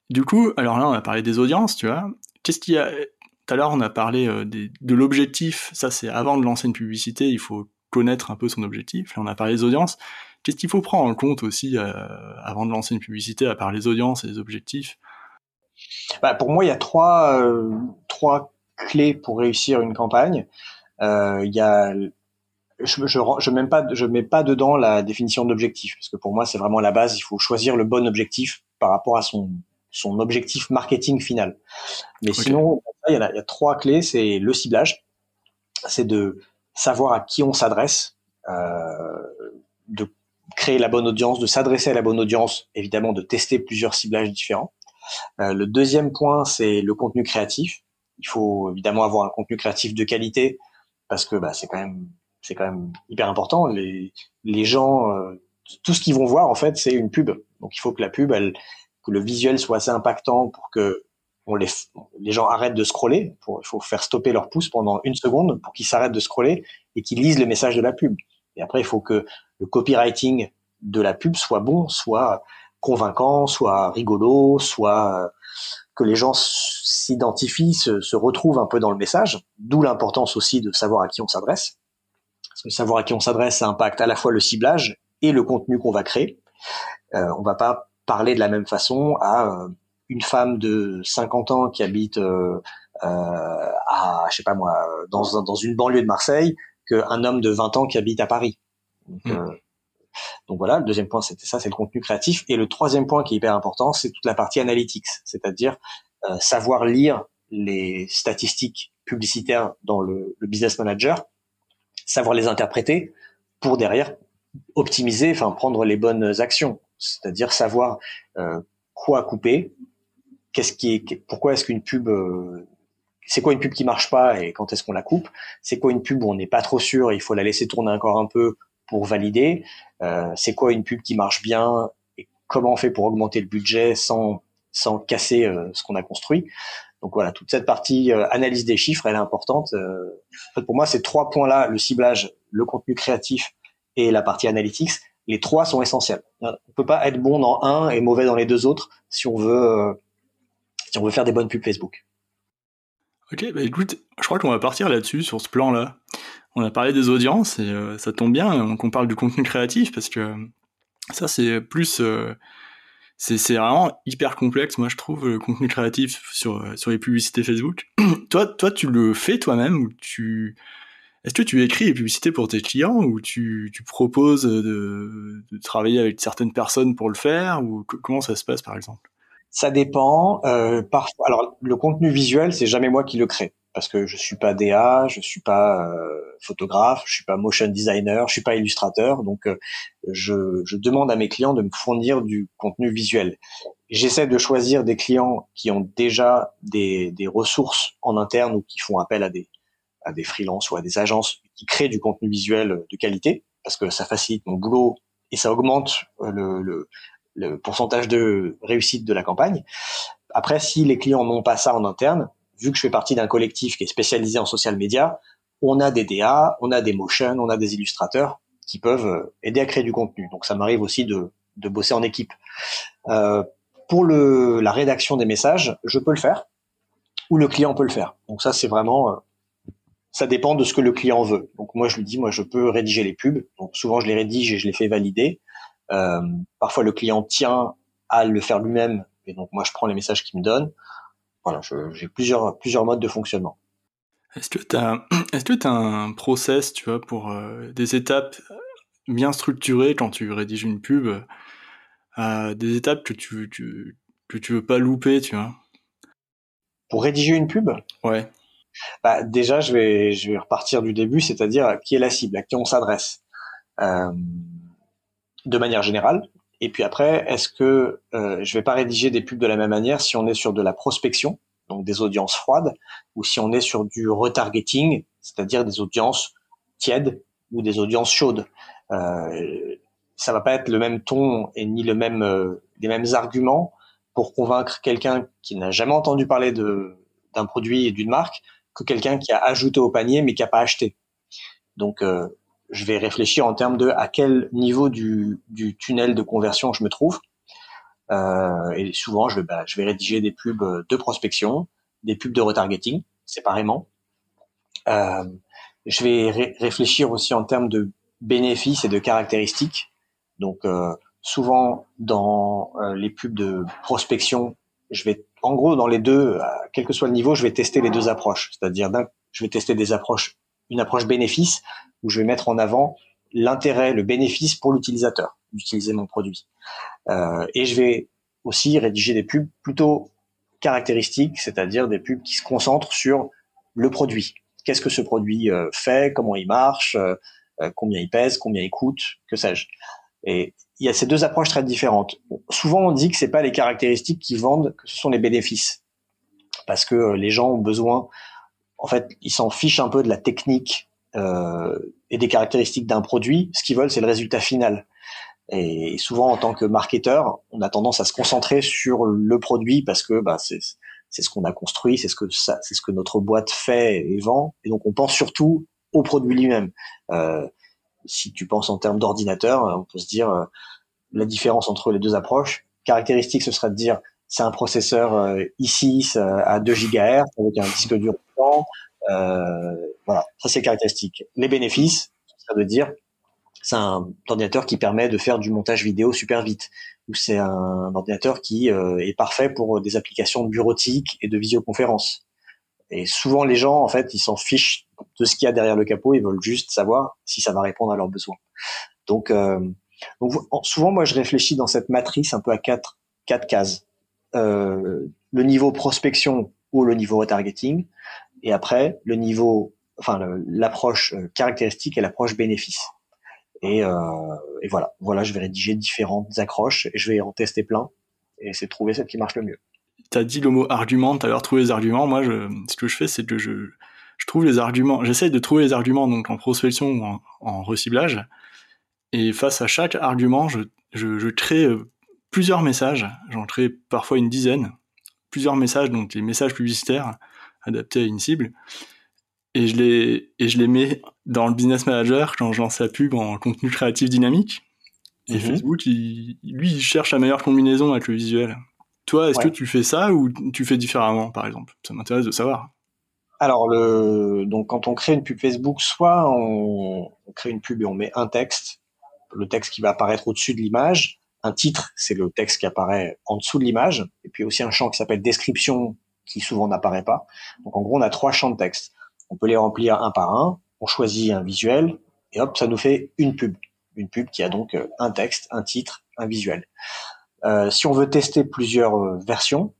Du coup, alors là, on a parlé des audiences, tu vois. Qu'est-ce qu'il y a Tout à l'heure, on a parlé euh, des, de l'objectif. Ça, c'est avant de lancer une publicité, il faut connaître un peu son objectif. Là, on a parlé des audiences. Qu'est-ce qu'il faut prendre en compte aussi euh, avant de lancer une publicité, à part les audiences et les objectifs? Bah, Pour moi, il y a trois, euh, trois clés pour réussir une campagne. Euh, il y a je, je, je, mets pas, je mets pas dedans la définition d'objectif parce que pour moi c'est vraiment la base. Il faut choisir le bon objectif par rapport à son son objectif marketing final. Mais okay. sinon, il y, a, il y, a, trois clés. C'est le ciblage, c'est de savoir à qui on s'adresse, euh, de créer la bonne audience, de s'adresser à la bonne audience, évidemment de tester plusieurs ciblages différents. Euh, le deuxième point, c'est le contenu créatif. Il faut évidemment avoir un contenu créatif de qualité parce que bah, c'est quand même c'est quand même hyper important. Les gens, euh, tout ce qu'ils vont voir en fait, c'est une pub. Donc il faut que la pub, elle, que le visuel soit assez impactant pour que les, gens arrêtent de scroller. Il faut faire stopper leur pouce pendant une seconde pour qu'ils s'arrêtent de scroller et qu'ils lisent le message de la pub. Et après, il faut que le copywriting de la pub soit bon, soit convaincant, soit rigolo, soit que les gens s'identifient, se, retrouvent un peu dans le message. D'où l'importance aussi de savoir à qui on s'adresse. Savoir à qui on s'adresse, ça impacte à la fois le ciblage et le contenu qu'on va créer. Euh, on va pas parler de la même façon à euh, une femme de 50 ans qui habite euh, euh, à, je sais pas moi, dans, dans une banlieue de Marseille, qu'un homme de 20 ans qui habite à Paris. Donc, mmh. euh, donc voilà, le deuxième point, c'était ça, c'est le contenu créatif. Et le troisième point qui est hyper important, c'est toute la partie analytics, c'est-à-dire euh, savoir lire les statistiques publicitaires dans le, le, business manager, savoir les interpréter pour derrière optimiser, enfin prendre les bonnes actions, c'est-à-dire savoir euh, quoi couper, qu'est-ce qui est, pourquoi est-ce qu'une pub euh, c'est quoi une pub qui marche pas et quand est-ce qu'on la coupe C'est quoi une pub où on n'est pas trop sûr et il faut la laisser tourner encore un peu pour valider euh, C'est quoi une pub qui marche bien et comment on fait pour augmenter le budget sans sans casser ce qu'on a construit Donc voilà, toute cette partie euh, analyse des chiffres, elle est importante. En fait, pour moi, ces trois points-là, le ciblage, le contenu créatif et la partie analytics, les trois sont essentiels. On peut pas être bon dans un et mauvais dans les deux autres si on veut si on veut faire des bonnes pubs Facebook. Ok, bah écoute, je crois qu'on va partir là-dessus, sur ce plan-là. On a parlé des audiences et euh, ça tombe bien qu'on parle du contenu créatif parce que ça c'est plus euh, c'est vraiment hyper complexe moi je trouve le contenu créatif sur sur les publicités Facebook. toi toi tu le fais toi-même ou tu est-ce que tu écris les publicités pour tes clients ou tu, tu proposes de, de, travailler avec certaines personnes pour le faire ou comment ça se passe par exemple? Ça dépend. Euh, parfois, alors le contenu visuel, c'est jamais moi qui le crée parce que je suis pas DA, je suis pas euh, photographe, je suis pas motion designer, je suis pas illustrateur, donc euh, je, demande à mes clients de me fournir du contenu visuel. J'essaie de choisir des clients qui ont déjà des, ressources en interne ou qui font appel à des à freelances ou à des agences qui créent du contenu visuel de qualité parce que ça facilite mon boulot et ça augmente le, le pourcentage de réussite de la campagne. Après, si les clients n'ont pas ça en interne, vu que je fais partie d'un collectif qui est spécialisé en social media, on a des DA, on a des motion, on a des illustrateurs qui peuvent euh, aider à créer du contenu. Donc ça m'arrive aussi de, de bosser en équipe. Euh, pour le, la rédaction des messages, je peux le faire ou le client peut le faire. Donc ça c'est vraiment euh, ça dépend de ce que le client veut. Donc moi je lui dis moi je peux rédiger les pubs. Donc souvent je les rédige et je les fais valider. Euh, parfois, le client tient à le faire lui-même, et donc moi, je prends les messages qu'il me donne. Voilà, j'ai plusieurs, plusieurs modes de fonctionnement. Est-ce que tu as, que as un process, tu vois, pour euh, des étapes bien structurées quand tu rédiges une pub, euh, des étapes que tu, tu, que tu veux pas louper, tu vois? Pour rédiger une pub? Ouais. Bah, déjà, je vais, je vais repartir du début, c'est-à-dire qui est la cible, à qui on s'adresse. Euh, de manière générale. Et puis après, est-ce que euh, je vais pas rédiger des pubs de la même manière si on est sur de la prospection, donc des audiences froides, ou si on est sur du retargeting, c'est-à-dire des audiences tièdes ou des audiences chaudes. Euh, ça va pas être le même ton et ni le même euh, les mêmes arguments pour convaincre quelqu'un qui n'a jamais entendu parler de d'un produit et d'une marque que quelqu'un qui a ajouté au panier mais qui a pas acheté. Donc euh, je vais réfléchir en termes de à quel niveau du, du tunnel de conversion je me trouve. Euh, et souvent, je vais, bah, je vais rédiger des pubs de prospection, des pubs de retargeting séparément. Euh, je vais réfléchir aussi en termes de bénéfices et de caractéristiques. Donc, euh, souvent dans euh, les pubs de prospection, je vais, en gros, dans les deux, quel que soit le niveau, je vais tester les deux approches. C'est-à-dire, je vais tester des approches, une approche bénéfice où je vais mettre en avant l'intérêt, le bénéfice pour l'utilisateur d'utiliser mon produit. Euh, et je vais aussi rédiger des pubs plutôt caractéristiques, c'est-à-dire des pubs qui se concentrent sur le produit. Qu'est-ce que ce produit euh, fait, comment il marche, euh, combien il pèse, combien il coûte, que sais-je. Et il y a ces deux approches très différentes. souvent, on dit que c'est pas les caractéristiques qui vendent, que ce sont les bénéfices, parce que les gens ont besoin. En fait, ils s'en fichent un peu de la technique et des caractéristiques d'un produit, ce qu'ils veulent, c'est le résultat final. Et souvent, en tant que marketeur, on a tendance à se concentrer sur le produit parce que bah, c'est ce qu'on a construit, c'est ce que ça, c'est ce que notre boîte fait et vend, et donc on pense surtout au produit lui-même. Euh, si tu penses en termes d'ordinateur, on peut se dire euh, la différence entre les deux approches. Caractéristique, ce serait de dire c'est un processeur euh, i6 euh, à 2 GHz avec un disque dur voilà, ça c'est caractéristique. Les bénéfices, ça veut dire c'est un ordinateur qui permet de faire du montage vidéo super vite, ou c'est un ordinateur qui euh, est parfait pour des applications bureautiques et de visioconférence. Et souvent les gens, en fait, ils s'en fichent de ce qu'il y a derrière le capot, ils veulent juste savoir si ça va répondre à leurs besoins. Donc, euh, souvent moi je réfléchis dans cette matrice un peu à quatre quatre cases. Euh, le niveau prospection ou le niveau retargeting, et après le niveau, enfin l'approche euh, caractéristique et l'approche bénéfice. Et, euh, et, voilà, voilà, je vais rédiger différentes accroches et je vais en tester plein et c'est trouver celle qui marche le mieux. as dit le mot argument, tu as trouver les arguments. Moi, ce que je fais, c'est que je, trouve les arguments, j'essaie de trouver les arguments donc en prospection ou en, en reciblage. Et face à chaque argument, je crée euh, plusieurs messages. J'en crée parfois une dizaine. Plusieurs messages, donc les messages publicitaires adaptés à une cible. Et je les, et je les mets dans le business manager quand je lance la pub en contenu créatif dynamique. Et mhm. Facebook, il, lui, il cherche la meilleure combinaison avec le visuel. Toi, est-ce que tu fais ça ou tu fais différemment, par exemple? Ça m'intéresse de savoir. Alors, le, donc, quand on crée une pub Facebook, soit on, on, crée une pub et on met un texte, le texte qui va apparaître au-dessus de l'image. Un titre, c'est le texte qui apparaît en dessous de l'image. Et puis aussi un champ qui s'appelle description, qui souvent n'apparaît pas. Donc, en gros, on a trois champs de texte. On peut les remplir un par un. On choisit un visuel et hop, ça nous fait une pub. Une pub qui a donc euh, un texte, un titre, un visuel. Euh, si on veut tester plusieurs euh, versions,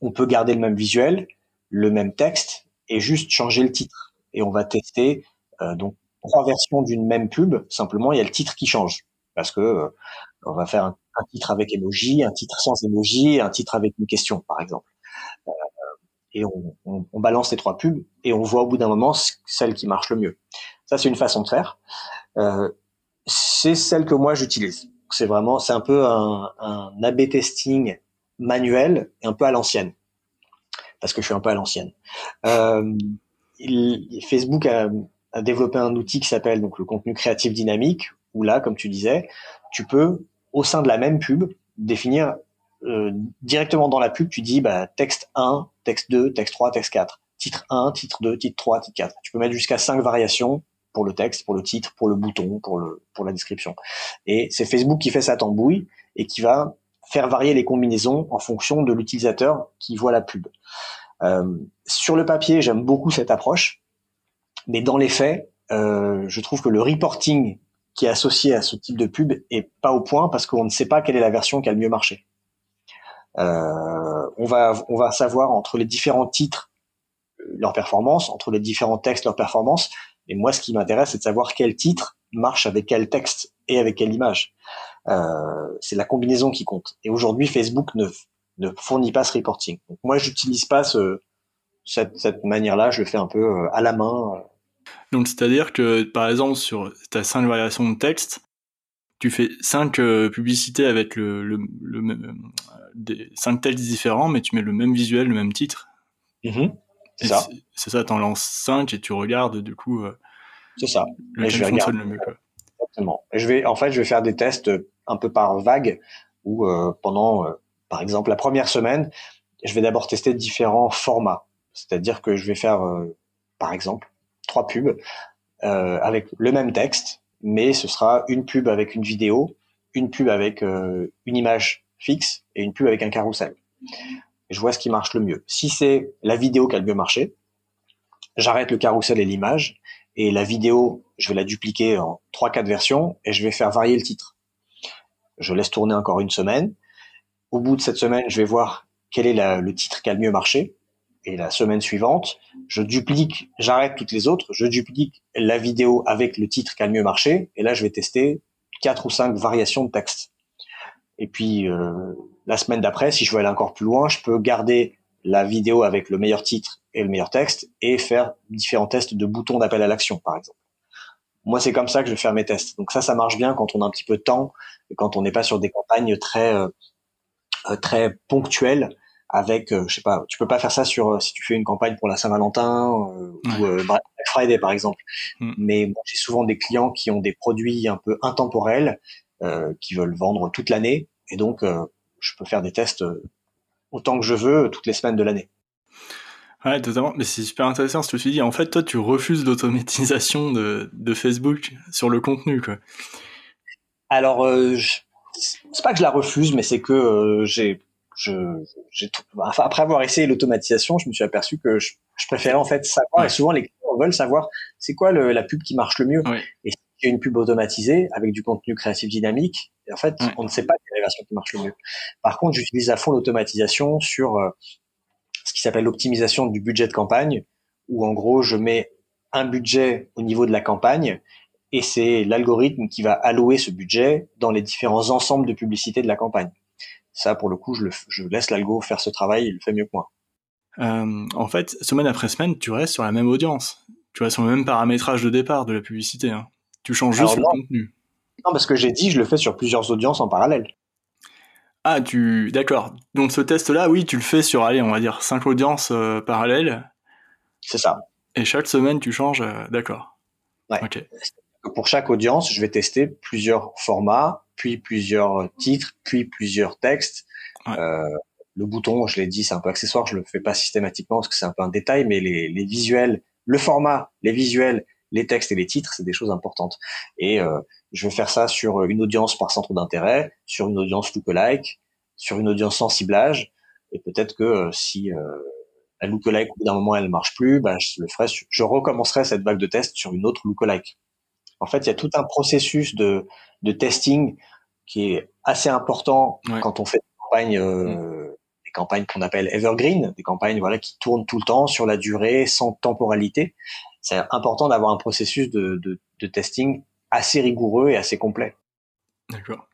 on peut garder le même visuel, le même texte et juste changer le titre. Et on va tester euh, donc trois versions d'une même pub. Simplement, il y a le titre qui change parce que euh, on va faire un, un, titre avec emoji, un titre sans emoji, un titre avec une question, par exemple. Euh, et on, balance les trois pubs et on voit au bout d'un moment celle qui marche le mieux. Ça, c'est une façon de faire. c'est celle que moi j'utilise c'est vraiment, c'est un peu un, un A/B testing manuel et un peu à l'ancienne, parce que je suis un peu à l'ancienne. Euh, Facebook a, a, développé un outil qui s'appelle donc le contenu créatif dynamique, où là, comme tu disais, tu peux au sein de la même pub définir euh, directement dans la pub, tu dis bah, texte 1, texte 2, texte 3, texte 4, titre 1, titre 2, titre 3, titre 4. Tu peux mettre jusqu'à 5 variations pour le texte, pour le titre, pour le bouton, pour le pour la description. Et c'est Facebook qui fait sa tambouille et qui va faire varier les combinaisons en fonction de l'utilisateur qui voit la pub. Euh, sur le papier, j'aime beaucoup cette approche, mais dans les faits, euh, je trouve que le reporting qui est associé à ce type de pub est pas au point parce qu'on ne sait pas quelle est la version qui a le mieux marché. Euh, on va on va savoir entre les différents titres leur performance, entre les différents textes leur performance, et moi, ce qui m'intéresse, c'est de savoir quel titre marche avec quel texte et avec quelle image. Euh, c'est la combinaison qui compte. Et aujourd'hui, Facebook ne, ne fournit pas ce reporting. Moi, j'utilise pas ce, cette, cette manière-là. Je le fais un peu euh, à la main. Euh. Donc, c'est-à-dire que, par exemple, sur ta cinq variations de texte, tu fais cinq euh, publicités avec le, le, le, euh, des cinq textes différents, mais tu mets le même visuel, le même titre. Mmh. C'est ça. C'est ça, t'en lances 5 et tu regardes du coup. Euh, c'est ça. Et je vais regarder. Le mieux, quoi. Exactement. Et je vais, en fait, je vais faire des tests un peu par vague où pendant, par exemple, la première semaine, je vais d'abord tester différents formats. C'est-à-dire que je vais faire, par exemple, trois pubs avec le même texte, mais ce sera une pub avec une vidéo, une pub avec une image fixe et une pub avec un carrousel je vois ce qui marche le mieux. Si c'est la vidéo qui a le mieux marché, j'arrête le carrousel et l'image, et la vidéo, je vais la dupliquer en 3-4 versions, et je vais faire varier le titre. Je laisse tourner encore une semaine. Au bout de cette semaine, je vais voir quel est le titre qui a le mieux marché. Et la semaine suivante, je duplique, j'arrête toutes les autres, je duplique la vidéo avec le titre qui a le mieux marché, et là, je vais tester quatre ou cinq variations de texte. Et puis, euh, la semaine d'après, si je veux aller encore plus loin, je peux garder la vidéo avec le meilleur titre et le meilleur texte et faire différents tests de boutons d'appel à l'action, par exemple. Moi, c'est comme ça que je vais faire mes tests. Donc ça, ça marche bien quand on a un petit peu de temps et quand on n'est pas sur des campagnes très euh, euh très ponctuelles avec, euh, je sais pas, tu peux pas faire ça sur euh, si tu fais une campagne pour la Saint-Valentin ou Black Friday par exemple. Mm. Mais bon, j'ai souvent des clients qui ont des produits un peu intemporels qui veulent vendre toute l'année et donc je peux faire des tests euh, autant que je veux toutes les semaines de l'année. Ouais, totalement. Mais c'est super intéressant ce que tu dis. En fait, toi, tu refuses l'automatisation de, de, Facebook sur le contenu, quoi. Alors, euh, c'est pas que je la refuse, mais c'est que euh, j'ai, je, enfin, après avoir essayé l'automatisation, je me suis aperçu que je, je préférais en fait savoir. Et souvent, les clients veulent savoir c'est quoi le, la pub qui marche le mieux. Ouais. Et y a une pub automatisée avec du contenu créatif dynamique, et en fait, on ne sait pas quelle est la version qui marche le mieux. Par contre, j'utilise à fond l'automatisation sur euh, ce qui s'appelle l'optimisation du budget de campagne, où en gros, je mets un budget au niveau de la campagne et c'est l'algorithme qui va allouer ce budget dans les différents ensembles de publicité de la campagne. Ça, pour le coup, je, le, je laisse l'algo faire ce travail, il le fait mieux que moi. Euh, en fait, semaine après semaine, tu restes sur la même audience. Tu restes sur le même paramétrage de départ de la publicité. Hein. Tu changes juste le contenu. Non, parce que j'ai dit, je le fais sur plusieurs audiences en parallèle. Ah, tu. D'accord. Donc ce test-là, oui, tu le fais sur, allez, on va dire, cinq audiences euh, parallèles. C'est ça. Et chaque semaine, tu changes. Euh, d'accord. Ouais. Pour chaque audience, je vais tester plusieurs formats, puis plusieurs titres, puis plusieurs textes. Euh, le bouton, je l'ai dit, c'est un peu accessoire, je le fais pas systématiquement parce que c'est un peu un détail, mais les, les, visuels, le format, les visuels, les textes et les titres, c'est des choses importantes. Et euh, je vais faire ça sur une audience par centre d'intérêt, sur une audience lookalike, sur une audience sans ciblage, et peut-être que euh, si euh, la lookalike au bout d'un moment elle marche plus, bah, je le ferai, je recommencerai cette vague de test sur une autre lookalike. En fait, il y a tout un processus de, de testing qui est assez important quand on fait des campagnes, euh, mm. des campagnes qu'on appelle evergreen, des campagnes voilà qui tournent tout le temps sur la durée, sans temporalité. C'est important d'avoir un processus de, de, de, testing assez rigoureux et assez complet. D'accord.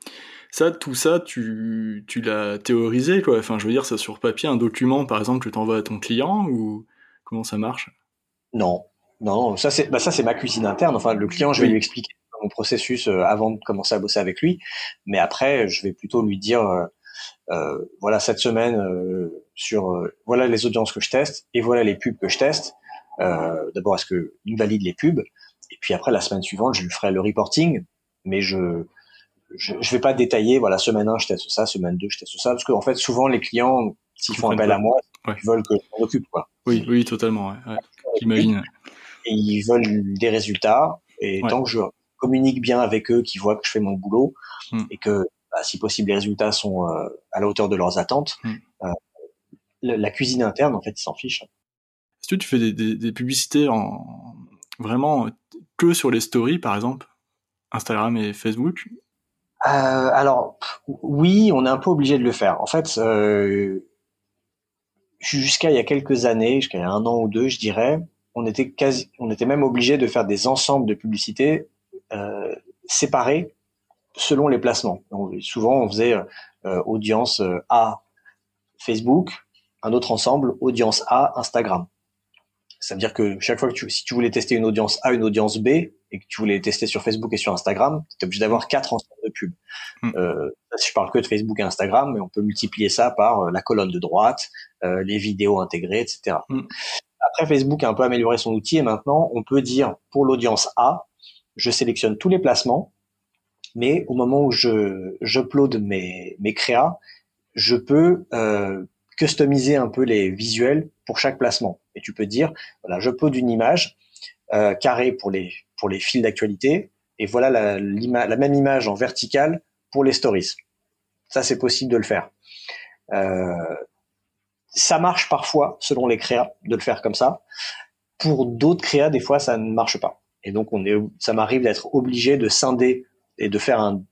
Ça, tout ça, tu, tu l'as théorisé, quoi. Enfin, je veux dire, ça sur papier, un document, par exemple, que tu envoies à ton client ou comment ça marche? Non, non, ça c'est bah ça c'est ma cuisine interne. Enfin, le client, je vais lui expliquer mon processus euh, avant de commencer à bosser avec lui, mais après, je vais plutôt lui dire, euh, euh voilà cette semaine euh, sur voilà les audiences que je teste et voilà les pubs que je teste. D'abord, est-ce que il valide les pubs? Et puis après, la semaine suivante, je lui ferai le reporting, mais je je, je vais pas détailler. Voilà, semaine 1, je teste ça, semaine 2, je teste ça, parce qu'en fait, souvent les clients, s'ils font appel à moi, ils veulent que je m'en occupe, quoi. Oui, oui, totalement. Ouais. J'imagine et ils veulent des résultats. Et tant que je communique bien avec eux, qu'ils voient que je fais mon boulot hmm. et que, bah, si possible, les résultats sont euh, à la hauteur de leurs attentes, hmm. euh, la, cuisine interne, en fait, ils s'en fichent. Est-ce que tu fais des, des, publicités en vraiment que sur les stories, par exemple, Instagram et Facebook? Euh, Alors, oui, on est un peu obligé de le faire. En fait, jusqu'à il y a quelques années, jusqu'à un an ou deux, je dirais, on était quasi, on était même obligé de faire des ensembles de publicités euh, séparés selon les placements. souvent, on faisait euh, audience euh, A Facebook, un autre ensemble audience A Instagram. Ça veut dire que chaque fois que tu, si tu voulais tester une audience A, une audience B, et que tu voulais tester sur Facebook et sur Instagram, tu es obligé d'avoir quatre ensembles de pubs. Hmm. Euh, je parle que de Facebook et Instagram, mais on peut multiplier ça par la colonne de droite, les vidéos intégrées, etc. Après, Facebook a un peu amélioré son outil et maintenant, on peut dire pour l'audience A, je sélectionne tous les placements, mais au moment où je j'upload mes mes créas, je peux euh, customiser un peu les visuels pour chaque placement. Et tu peux dire, voilà, j'upload une image euh, carrée pour les pour les fils d'actualité, et voilà la, la même image en verticale pour les stories. Ça, c'est possible de le faire. Euh, ça marche parfois, selon les créas, de le faire comme ça. Pour d'autres créas, des fois, ça ne marche pas. Et donc, on est, ça m'arrive d'être obligé de scinder et de faire un,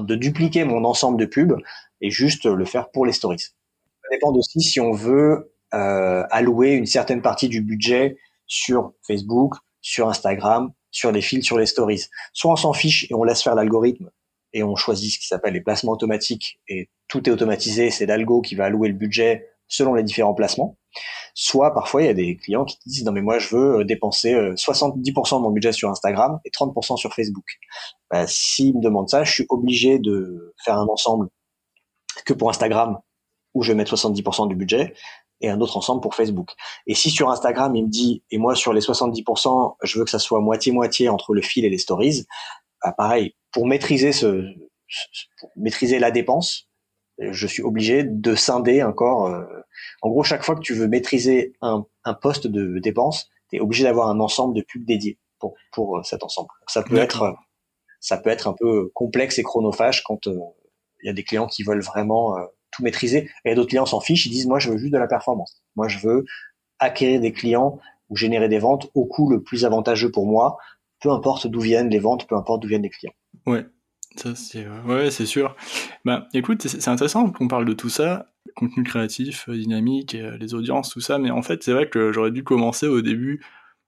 de dupliquer mon ensemble de pubs et juste le faire pour les stories. Ça dépend aussi si on veut euh, allouer une certaine partie du budget sur Facebook, sur Instagram, sur les fils, sur les stories. Soit on s'en fiche et on laisse faire l'algorithme et on choisit ce qui s'appelle les placements automatiques et tout est automatisé, c'est l'algo qui va allouer le budget selon les différents placements. Soit parfois il y a des clients qui disent non mais moi je veux euh, dépenser 70% euh, de mon budget sur Instagram et 30% sur Facebook. Bah, S'ils me demandent ça, je suis obligé de faire un ensemble que pour Instagram où je vais mettre 70% du budget et un autre ensemble pour Facebook. Et si sur Instagram il me dit et moi sur les 70% je veux que ça soit moitié moitié entre le fil et les stories, bah, pareil pour maîtriser ce maîtriser la dépense, je suis obligé de scinder encore. Euh, en gros, chaque fois que tu veux maîtriser un, un poste de dépense, tu es obligé d'avoir un ensemble de pubs dédiés pour, pour euh, cet ensemble. ça peut être ça peut être un peu complexe et chronophage quand euh, il y a des clients qui veulent vraiment tout maîtriser. Et d'autres clients s'en fichent, ils disent moi je veux juste de la performance. Moi je veux acquérir des clients ou générer des ventes au coût le plus avantageux pour moi, peu importe d'où viennent les ventes, peu importe d'où viennent les clients. Ouais, c'est ouais, c'est sûr. Bah, écoute, c'est intéressant qu'on parle de tout ça, contenu créatif, euh, dynamique, euh, les audiences, tout ça. Mais en fait, c'est vrai que j'aurais dû commencer au début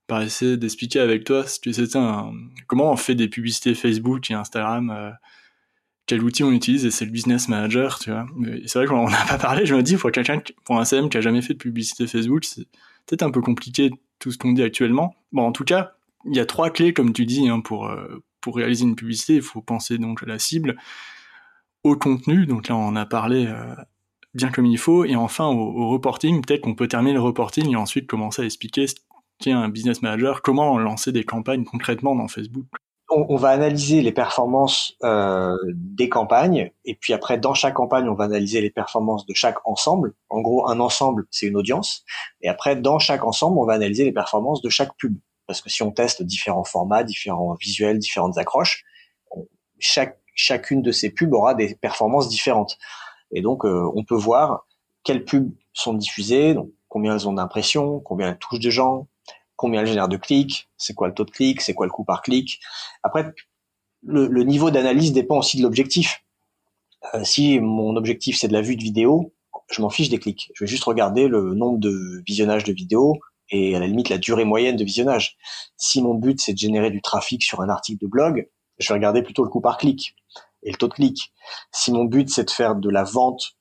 par essayer d'expliquer avec toi si tu sais, un... comment on fait des publicités Facebook et Instagram. Euh, quel outil on utilise et c'est le business manager, tu vois. C'est vrai qu'on n'a pas parlé, je me dis, pour quelqu'un, pour un CM qui a jamais fait de publicité Facebook, c'est peut-être un peu compliqué tout ce qu'on dit actuellement. Bon, en tout cas, il y a trois clés, comme tu dis, hein, pour, euh, pour réaliser une publicité. Il faut penser donc à la cible, au contenu, donc là on a parlé euh, bien comme il faut, et enfin au, reporting. Peut-être qu'on peut terminer le reporting et ensuite commencer à expliquer qui est un business manager, comment lancer des campagnes concrètement dans Facebook on, va analyser les performances euh, des campagnes et puis après dans chaque campagne on va analyser les performances de chaque ensemble. En gros un ensemble c'est une audience et après dans chaque ensemble on va analyser les performances de chaque pub parce que si on teste différents formats, différents visuels, différentes accroches, chaque chacune de ces pubs aura des performances différentes et donc euh, on peut voir quelles pubs sont diffusées, combien elles ont d'impressions, combien elles touchent de gens, combien elle génère de clics, c'est quoi le taux de clic, c'est quoi le coût par clic. Après, le, niveau d'analyse dépend aussi de l'objectif. Euh, si mon objectif c'est de la vue de vidéo, je m'en fiche des clics. Je vais juste regarder le nombre de visionnages de vidéos et à la limite la durée moyenne de visionnage. Si mon but c'est de générer du trafic sur un article de blog, je vais regarder plutôt le coût par clic et le taux de clic. Si mon but c'est de faire de la vente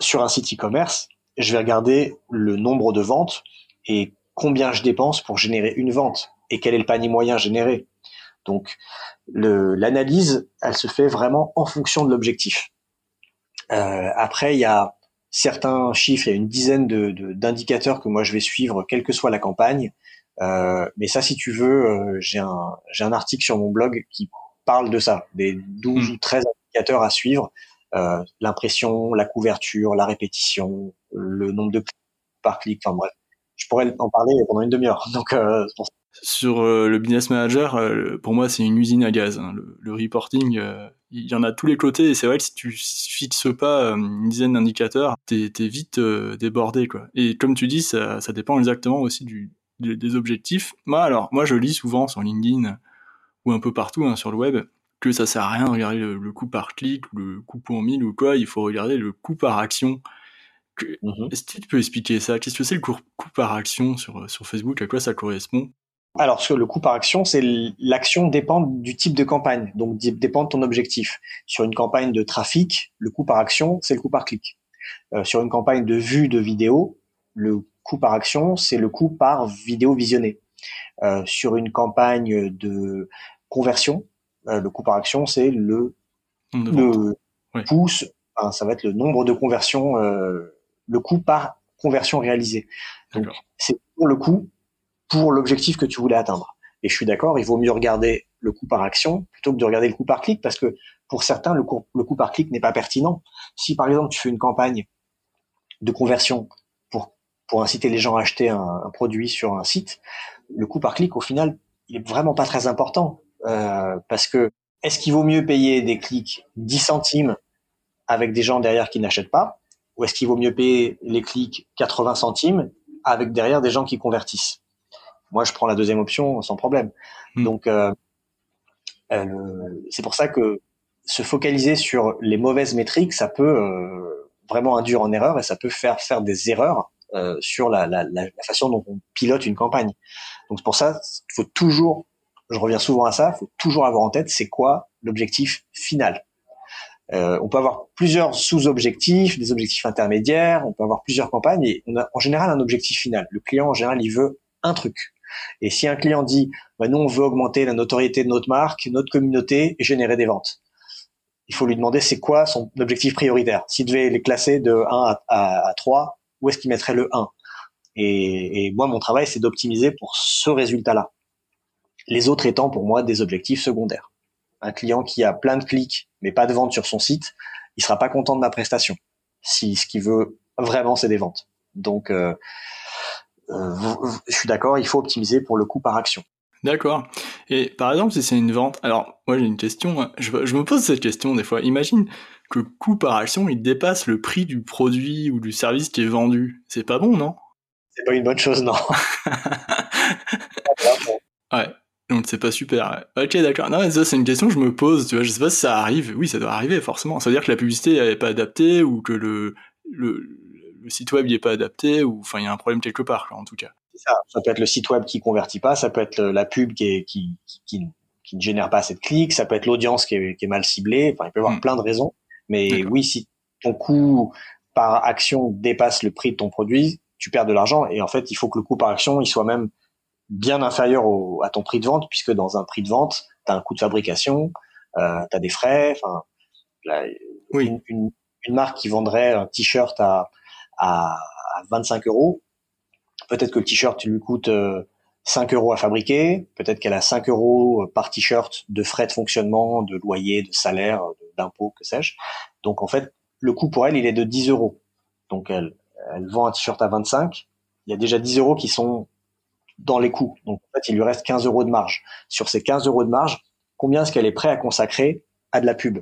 sur un site e-commerce, je vais regarder le nombre de ventes et combien je dépense pour générer une vente et quel est le panier moyen généré. Donc l'analyse, elle se fait vraiment en fonction de l'objectif. Euh, après, il y a certains chiffres, il y a une dizaine d'indicateurs de, que moi je vais suivre, quelle que soit la campagne. Euh, mais ça, si tu veux, euh, j'ai un, un article sur mon blog qui parle de ça, des 12 hmm. ou 13 indicateurs à suivre. Euh, l'impression, la couverture, la répétition, le nombre de clics par clic, enfin bref je pourrais en parler pendant une demi-heure. Donc, euh, sur euh, le business manager, euh, pour moi, c'est une usine à gaz. Hein. Le, reporting, il y en a tous les côtés. Et c'est vrai que si tu fixes pas une dizaine d'indicateurs, t'es es vite débordé, quoi. Et comme tu dis, ça, ça dépend exactement aussi du, des objectifs. Moi, alors, moi, je lis souvent sur LinkedIn ou un peu partout hein, sur le web que ça sert à rien de regarder le, le coût par clic, le coût pour mille ou quoi. Il faut regarder le coût par action. Mmh est-ce que tu peux expliquer ça? Qu'est-ce que c'est le coût, par action sur, sur Facebook? À quoi ça correspond? Alors, sur le coût par action, c'est l'action dépend du type de campagne, donc dépend de ton objectif. Sur une campagne de trafic, le coût par action, c'est le coût par clic. Euh, sur une campagne de vue de vidéo, le coût par action, c'est le coût par vidéo visionnée. Euh, sur une campagne de conversion, euh, le coût par action, c'est le, le pouce, ça va être le nombre de conversions le coût par conversion réalisée. Donc, c'est pour le coût pour l'objectif que tu voulais atteindre. Et je suis d'accord, il vaut mieux regarder le coût par action plutôt que de regarder le coût par clic parce que pour certains, le coût, par clic n'est pas pertinent. Si par exemple tu fais une campagne de conversion pour, pour inciter les gens à acheter un, produit sur un site, le coût par clic au final, il est vraiment pas très important euh, parce que est-ce qu'il vaut mieux payer des clics 10 centimes avec des gens derrière qui n'achètent pas ou est-ce qu'il vaut mieux payer les clics 80 centimes avec derrière des gens qui convertissent? Moi, je prends la deuxième option sans problème. Hmm. Donc, euh, euh, c'est pour ça que se focaliser sur les mauvaises métriques, ça peut euh, vraiment induire en erreur et ça peut faire faire des erreurs euh, sur la, la, la, façon dont on pilote une campagne. Donc, c'est pour ça, il faut toujours, je reviens souvent à ça, il faut toujours avoir en tête c'est quoi l'objectif final. Euh, on peut avoir plusieurs sous-objectifs, des objectifs intermédiaires, on peut avoir plusieurs campagnes et on a en général un objectif final. Le client en général il veut un truc. Et si un client dit bah, nous on veut augmenter la notoriété de notre marque, notre communauté et générer des ventes, il faut lui demander c'est quoi son objectif prioritaire. S'il devait les classer de 1 à, à, 3, où est-ce qu'il mettrait le 1 et, moi mon travail c'est d'optimiser pour ce résultat-là. Les autres étant pour moi des objectifs secondaires un client qui a plein de clics mais pas de vente sur son site, il sera pas content de ma prestation. Si ce qu'il veut vraiment c'est des ventes. Donc euh, je suis d'accord, il faut optimiser pour le coût par action. D'accord. Et par exemple, si c'est une vente, alors moi j'ai une question, hein. je, me pose cette question des fois. Imagine que le coût par action il dépasse le prix du produit ou du service qui est vendu. C'est pas bon, non? C'est pas une bonne chose, non. ouais. Donc c'est pas super. Ok, d'accord. Non, mais ça c'est une question que je me pose. Tu vois, je sais pas si ça arrive. Oui, ça doit arriver forcément. Ça veut dire que la publicité n'est pas adaptée ou que le, le, site web n'est pas adapté ou enfin il y a un problème quelque part en tout cas. Ça. ça. peut être le site web qui convertit pas, ça peut être la pub qui, est, qui, qui, qui ne génère pas assez de clics, ça peut être l'audience qui est, qui est, mal ciblée, enfin, il peut y avoir mm. plein de raisons. Mais oui, si ton coût par action dépasse le prix de ton produit, tu perds de l'argent. Et en fait, il faut que le coût par action, il soit même bien inférieur au, à ton prix de vente, puisque dans un prix de vente, tu as un coût de fabrication, euh, tu as des frais. Enfin, oui. une, une, une, marque qui vendrait un t-shirt à, à, à 25 euros, peut-être que le t-shirt lui coûte euh, 5 euros à fabriquer, peut-être qu'elle a 5 euros euh, par t-shirt de frais de fonctionnement, de loyer, de salaire, d'impôts, que sais-je. Donc en fait, le coût pour elle, il est de 10 euros. Donc elle, elle vend un t-shirt à 25, il y a déjà 10 euros qui sont dans les coûts. Donc en fait, il lui reste 15 euros de marge. Sur ces 15 euros de marge, combien est-ce qu'elle est prête à consacrer à de la pub?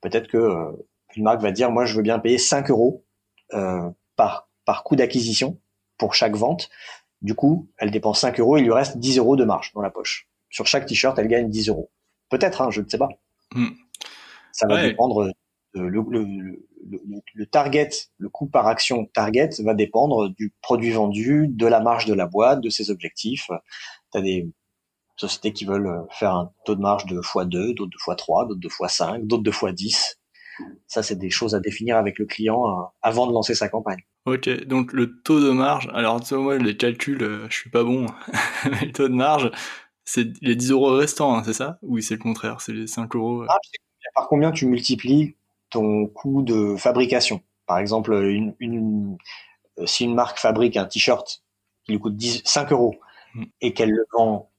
Peut-être que euh, une marque va dire, moi, je veux bien payer 5 euros euh, par par coût d'acquisition pour chaque vente. Du coup, elle dépense 5 euros, il lui reste 10 euros de marge dans la poche. Sur chaque t-shirt, elle gagne 10 euros. Peut-être, hein, je ne sais pas. Hmm. Ça va dépendre. De, le, le, le, target, le coût par action target va dépendre du produit vendu, de la marge de la boîte, de ses objectifs. Tu as des sociétés qui veulent faire un taux de marge de x2, d'autres de x3, d'autres de x5, d'autres de x10. Ça, c'est des choses à définir avec le client euh, avant de lancer sa campagne. Ok, donc le taux de marge, alors tu moi les calculs, euh, je suis pas bon, le taux de marge, c'est les 10 euros restants, hein, c'est ça? Oui, c'est le contraire, c'est les 5 euros. Euh. Ah, par combien tu multiplies ton coût de fabrication? Par exemple, une, une, si une marque fabrique un t-shirt qui lui coûte 10, 5 euros hmm. et qu'elle le vend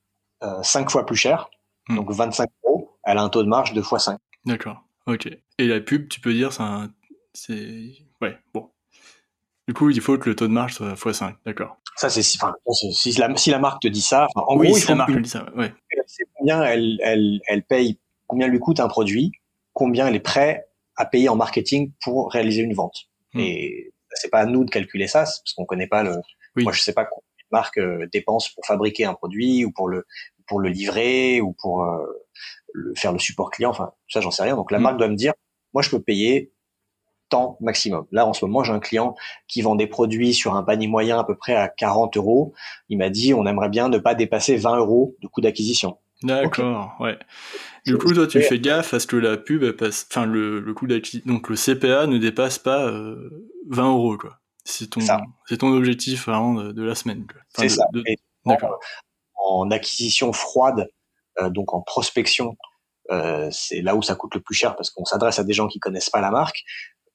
euh, 5 fois plus cher, hmm. donc 25 euros, elle a un taux de marge de x 5. D'accord, ok. Et la pub, tu peux dire, c'est... Ouais, bon, du coup, il faut que le taux de marge soit x5, d'accord. Ça, c'est si, enfin, si, la, si la marque te dit ça, en oui, gros, si la marque te dit ça, ouais. Combien elle, elle, elle paye, combien lui coûte un produit, combien elle est prête à payer en marketing pour réaliser une vente. Hmm. Et c'est pas à nous de calculer ça, parce qu'on connaît pas le. Moi, je sais pas combien une marque euh, dépense pour fabriquer un produit ou pour le pour le livrer ou pour euh, le, faire le support client. Enfin, ça, j'en sais rien. Donc la hmm. marque doit me dire, moi, je peux payer maximum. Là, en ce moment, j'ai un client qui vend des produits sur un panier moyen à peu près à 40 euros. Il m'a dit, on aimerait bien ne pas dépasser 20 euros de coût d'acquisition. D'accord, ouais. Du coup, toi, tu fais gaffe à ce que la pub passe, enfin, le, le coût d'acquisition, donc le CPA ne dépasse pas 20 euh, euros, quoi. C'est ton, c'est ton objectif vraiment de, la semaine. c'est ça. D'accord. En, acquisition froide, euh, donc en prospection, euh, c'est là où ça coûte le plus cher parce qu'on s'adresse à des gens qui connaissent pas la marque.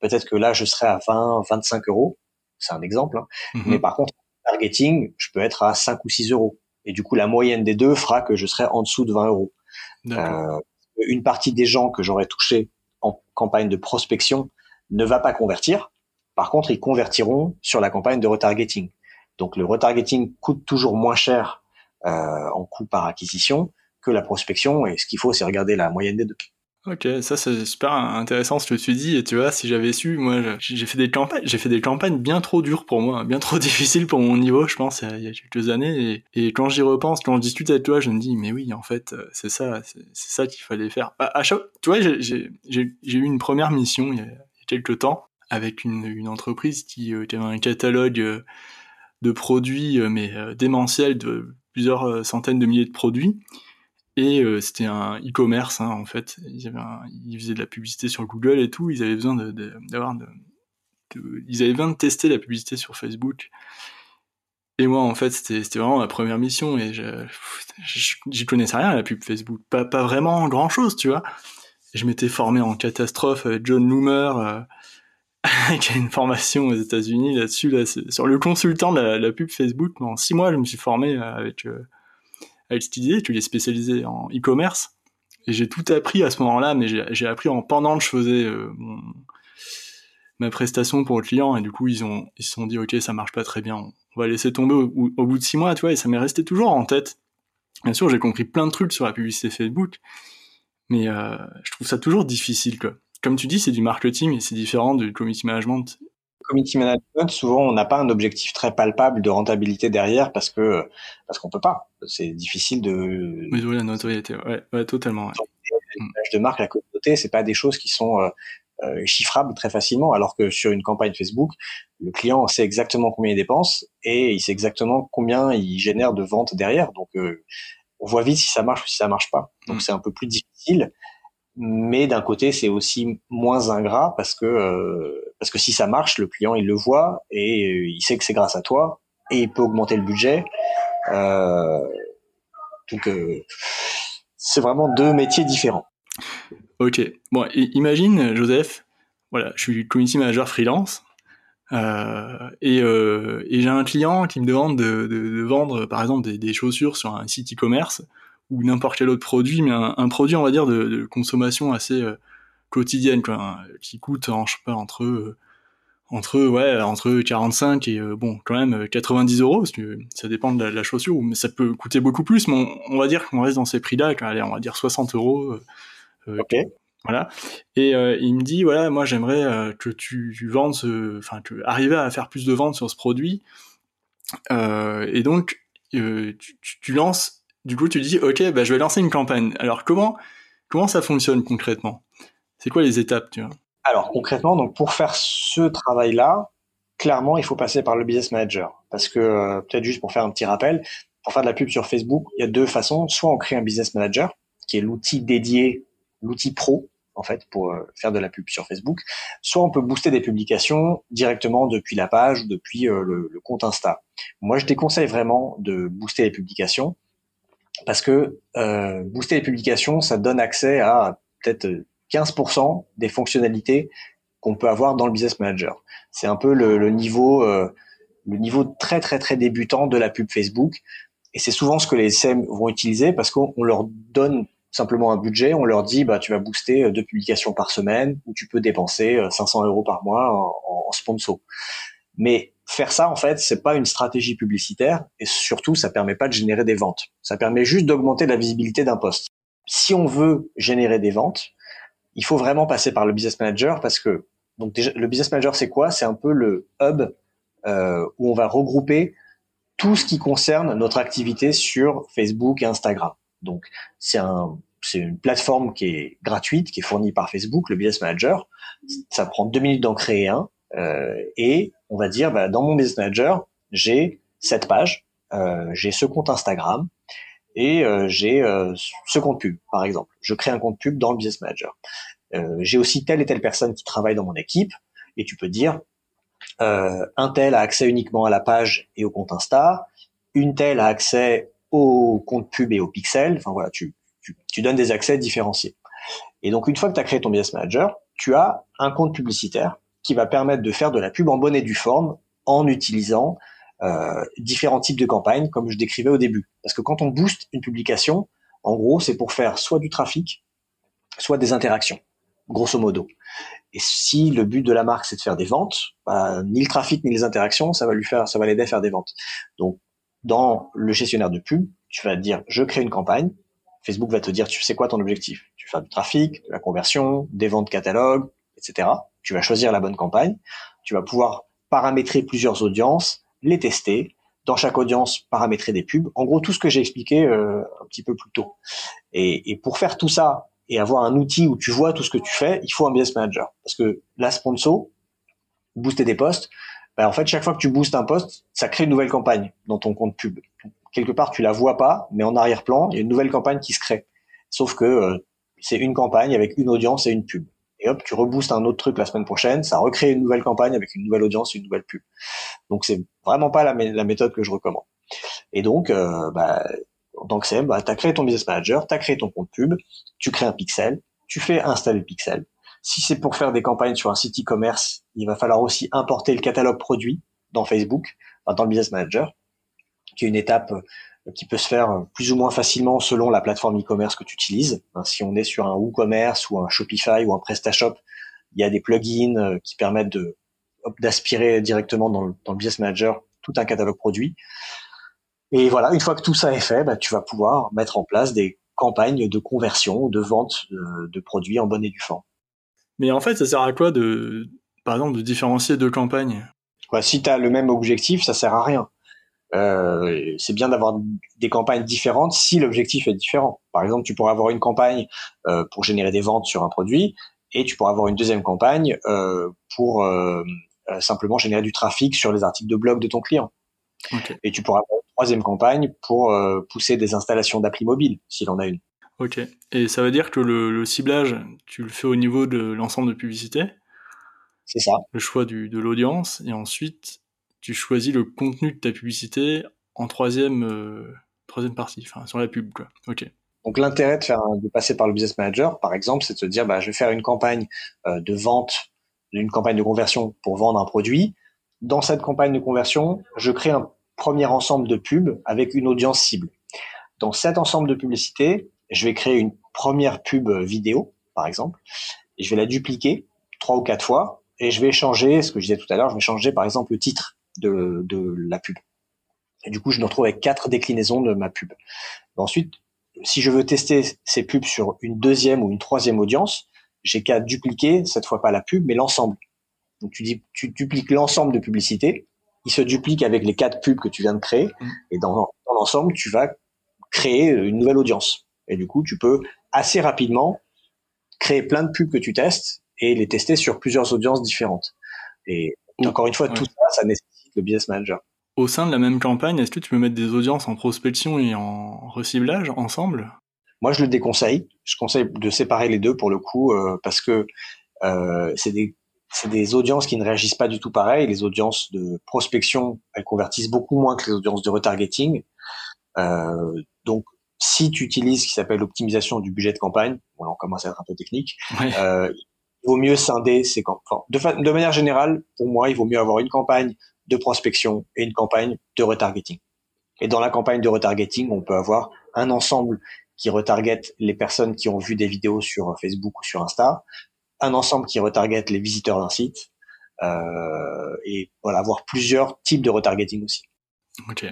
Peut-être que là, je serai à 20, 25 euros. C'est un exemple. Hein. Mhm. Mais par contre, targeting, je peux être à 5 ou 6 euros. Et du coup, la moyenne des deux fera que je serai en dessous de 20 euros. Euh, une partie des gens que j'aurais touché en campagne de prospection ne va pas convertir. Par contre, ils convertiront sur la campagne de retargeting. Donc, le retargeting coûte toujours moins cher euh, en coût par acquisition que la prospection. Et ce qu'il faut, c'est regarder la moyenne des deux. Ok, ça c'est super intéressant ce que tu dis. Et tu vois, si j'avais su, moi, j'ai fait des campagnes, j'ai fait des campagnes bien trop dures pour moi, bien trop difficiles pour mon niveau, je pense, il y a quelques années. Et, quand j'y repense, quand je discute avec toi, je me dis, mais oui, en fait, euh, c'est ça, c'est ça qu'il fallait faire. Chaque, tu vois, j'ai eu une première mission il y a, quelques temps avec une, une entreprise qui, euh, qui, avait un catalogue euh, de produits, mais démentiel de plusieurs centaines de milliers de produits. Et euh, c'était un e-commerce, hein, en fait. Ils, faisaient de la publicité sur Google et tout. Ils avaient besoin d'avoir de, ils avaient besoin de tester la publicité sur Facebook. Et moi, en fait, c'était vraiment ma première mission et j'y connaissais rien à la pub Facebook. Pas, vraiment grand chose, tu vois. je m'étais formé en catastrophe avec John Loomer, euh, qui a une formation aux États-Unis là-dessus, là, sur le consultant de la, pub Facebook. En six mois, je me suis formé euh, avec cette idée, tu l'es spécialisé en e-commerce. Et j'ai tout appris à ce moment-là, mais j'ai appris en pendant que je faisais euh, ma prestation pour le client. Et du coup, ils ont ils se sont dit, ok, ça marche pas très bien, on va laisser tomber au, bout de six mois, tu vois. Et ça m'est resté toujours en tête. Bien sûr, j'ai compris plein de trucs sur la publicité Facebook, mais euh, je trouve ça toujours difficile. Comme tu dis, c'est du marketing et c'est différent du community management community management, souvent, on n'a pas un objectif très palpable de rentabilité derrière parce que parce qu'on peut pas. C'est difficile de. Oui, la notoriété, ouais, ouais totalement. L'image de marque, la communauté, c'est pas des choses qui sont euh, euh, chiffrables très facilement, alors que sur une campagne Facebook, le client sait exactement combien il dépense et il sait exactement combien il génère de ventes derrière. Donc, euh, on voit vite si ça marche ou si ça marche pas. Donc mm. c'est un peu plus difficile, mais d'un côté c'est aussi moins ingrat parce que euh, parce que si ça marche, le client il le voit et il sait que c'est grâce à toi et il peut augmenter le budget. Euh, donc c'est vraiment deux métiers différents. Ok. Bon, imagine Joseph, voilà, je suis community manager freelance. Euh, et, euh, j'ai un client qui me demande de, vendre, par exemple, des, chaussures sur un site e-commerce ou n'importe quel autre produit, mais un, un, produit, on va dire, de, de consommation assez euh, quotidienne, quoi, hein, qui coûte, je sais pas, entre euh, entre ouais entre 45 et euh, bon quand même 90 euros parce que ça dépend de la, chaussure mais ça peut coûter beaucoup plus mais on, on va dire qu'on reste dans ces prix là allez on va dire 60 euros ok voilà. Et il me dit voilà, moi j'aimerais que tu, tu vendes ce, enfin, que arriver à faire plus de ventes sur ce produit. Et donc tu, tu, lances, du coup tu dis ok, bah je vais lancer une campagne. Alors comment comment ça fonctionne concrètement? C'est quoi les étapes, tu vois? Alors concrètement, donc pour faire ce travail-là, clairement il faut passer par le business manager parce que peut-être juste pour faire un petit rappel, pour faire de la pub sur Facebook, il y a deux façons. Soit on crée un business manager qui est l'outil dédié l'outil pro en fait pour euh, faire de la pub sur Facebook. Soit on peut booster des publications directement depuis la page depuis euh, le, compte Insta. Moi, je déconseille vraiment de booster les publications parce que euh, booster les publications, ça donne accès à peut-être 15% des fonctionnalités qu'on peut avoir dans le Business Manager. C'est un peu le, le niveau le niveau très très très débutant de la pub Facebook. Et c'est souvent ce que les SM vont utiliser parce qu'on leur donne simplement un budget, on leur dit bah tu vas booster euh, deux publications par semaine ou tu peux dépenser 500 euh, euros par mois en, sponsor. Mais faire ça en fait c'est pas une stratégie publicitaire et surtout ça permet pas de générer des ventes. Ça permet juste d'augmenter la visibilité d'un poste. Si on veut générer des ventes, il faut vraiment passer par le business manager parce que donc déjà le business manager c'est quoi? C'est un peu le hub euh, où on va regrouper tout ce qui concerne notre activité sur Facebook et Instagram. Donc, c'est un, une plateforme qui est gratuite, qui est fournie par Facebook, le Business Manager. Ça prend deux minutes d'en créer un. Euh, et on va dire, bah, dans mon Business Manager, j'ai cette page, euh, j'ai ce compte Instagram et euh, j'ai euh, ce compte pub, par exemple. Je crée un compte pub dans le Business Manager. J'ai aussi telle et telle personne qui travaille dans mon équipe et tu peux dire, un tel a accès uniquement à la page et au compte Insta, une telle a accès au compte pub et au pixel. Enfin voilà, tu, tu, tu donnes des accès différenciés. Et donc une fois que tu as créé ton business manager, tu as un compte publicitaire qui va permettre de faire de la pub en bonne et due forme en utilisant euh, différents types de campagnes, comme je décrivais au début. Parce que quand on booste une publication, en gros, c'est pour faire soit du trafic, soit des interactions, grosso modo. Et si le but de la marque c'est de faire des ventes, bah, ni le trafic ni les interactions, ça va lui faire, ça va l'aider à faire des ventes. Donc dans le gestionnaire de pub, tu vas dire je crée une campagne. Facebook va te dire tu sais quoi ton objectif? Tu faire du trafic, de la conversion, des ventes catalogue, etc. Tu vas choisir la bonne campagne. Tu vas pouvoir paramétrer plusieurs audiences, les tester. Dans chaque audience, paramétrer des pubs. En gros, tout ce que j'ai expliqué euh, un petit peu plus tôt. Et, pour faire tout ça et avoir un outil où tu vois tout ce que tu fais, il faut un business manager. Parce que la sponsor, booster des postes, bah, en fait, chaque fois que tu boostes un poste, ça crée une nouvelle campagne dans ton compte pub. quelque part, tu la vois pas, mais en arrière-plan, il y a une nouvelle campagne qui se crée. Sauf que euh, c'est une campagne avec une audience et une pub. Et hop, tu reboostes un autre truc la semaine prochaine, ça recrée une nouvelle campagne avec une nouvelle audience une nouvelle pub. Donc c'est vraiment pas la, méthode que je recommande. Et donc, euh, bah, en tant que CM, bah, tu as créé ton business manager, tu as créé ton compte pub, tu crées un pixel, tu fais installer le pixel, si c'est pour faire des campagnes sur un site e-commerce, il va falloir aussi importer le catalogue produit dans Facebook, dans le Business Manager, qui est une étape euh, qui peut se faire euh, plus ou moins facilement selon la plateforme e-commerce que tu utilises. Hein, si on est sur un WooCommerce ou un Shopify ou un PrestaShop, il y a des plugins euh, qui permettent de d'aspirer directement dans le, dans le, Business Manager tout un catalogue produit. Et voilà, une fois que tout ça est fait, bah, tu vas pouvoir mettre en place des campagnes de conversion ou de vente de, de produits en bonne et due forme. Mais en fait, ça sert à quoi de, par exemple, de différencier deux campagnes? Si tu as le même objectif, ça sert à rien. Euh, c'est bien d'avoir des campagnes différentes si l'objectif est différent. Par exemple, tu pourrais avoir une campagne euh, pour générer des ventes sur un produit et tu pourrais avoir une deuxième campagne euh, pour simplement générer du trafic sur les articles de blog de ton client. Okay. Et tu pourras avoir une troisième campagne pour pousser des installations d'appli mobile, s'il en a une. Ok. Et ça veut dire que le, ciblage, tu le fais au niveau de l'ensemble de publicité? C'est ça. Le choix du, de l'audience. Et ensuite, tu choisis le contenu de ta publicité en troisième, euh, troisième partie, enfin sur la pub. Quoi. Ok. Donc l'intérêt de, faire, de passer par le business manager, par exemple, c'est de se dire, bah, je vais faire une campagne euh, de vente, une campagne de conversion pour vendre un produit. Dans cette campagne de conversion, je crée un premier ensemble de pubs avec une audience cible. Dans cet ensemble de publicités, je vais créer une première pub vidéo, par exemple, et je vais la dupliquer trois ou quatre fois, et je vais changer, ce que je disais tout à l'heure, je vais changer par exemple le titre de, de la pub. Et du coup, je me retrouve avec quatre déclinaisons de ma pub. Ensuite, si je veux tester ces pubs sur une deuxième ou une troisième audience, j'ai qu'à dupliquer, cette fois pas la pub, mais l'ensemble. Donc tu, dis, tu dupliques l'ensemble de publicités, il se duplique avec les quatre pubs que tu viens de créer, mmh. et dans, dans l'ensemble, tu vas créer une nouvelle audience. Et du coup, tu peux assez rapidement créer plein de pubs que tu testes et les tester sur plusieurs audiences différentes. Et encore une fois, tout ça, ça nécessite business manager. Au sein de la même campagne, est-ce que tu peux mettre des audiences en prospection et en reciblage ensemble? Moi, je le déconseille. Je conseille de séparer les deux pour le coup, euh, parce que euh, c'est des, des audiences qui ne réagissent pas du tout pareil. Les audiences de prospection, elles convertissent beaucoup moins que les audiences de retargeting. Euh, donc, si tu utilises ce qui s'appelle l'optimisation du budget de campagne, on commence à être un peu technique, euh, il vaut mieux scinder ces campagnes. De, de, manière générale, pour moi, il vaut mieux avoir une campagne de prospection et une campagne de retargeting. Et dans la campagne de retargeting, on peut avoir un ensemble qui retarget les personnes qui ont vu des vidéos sur Facebook ou sur Insta, un ensemble qui retarget les visiteurs d'un site, euh, et voilà, avoir plusieurs types de retargeting aussi. Ok.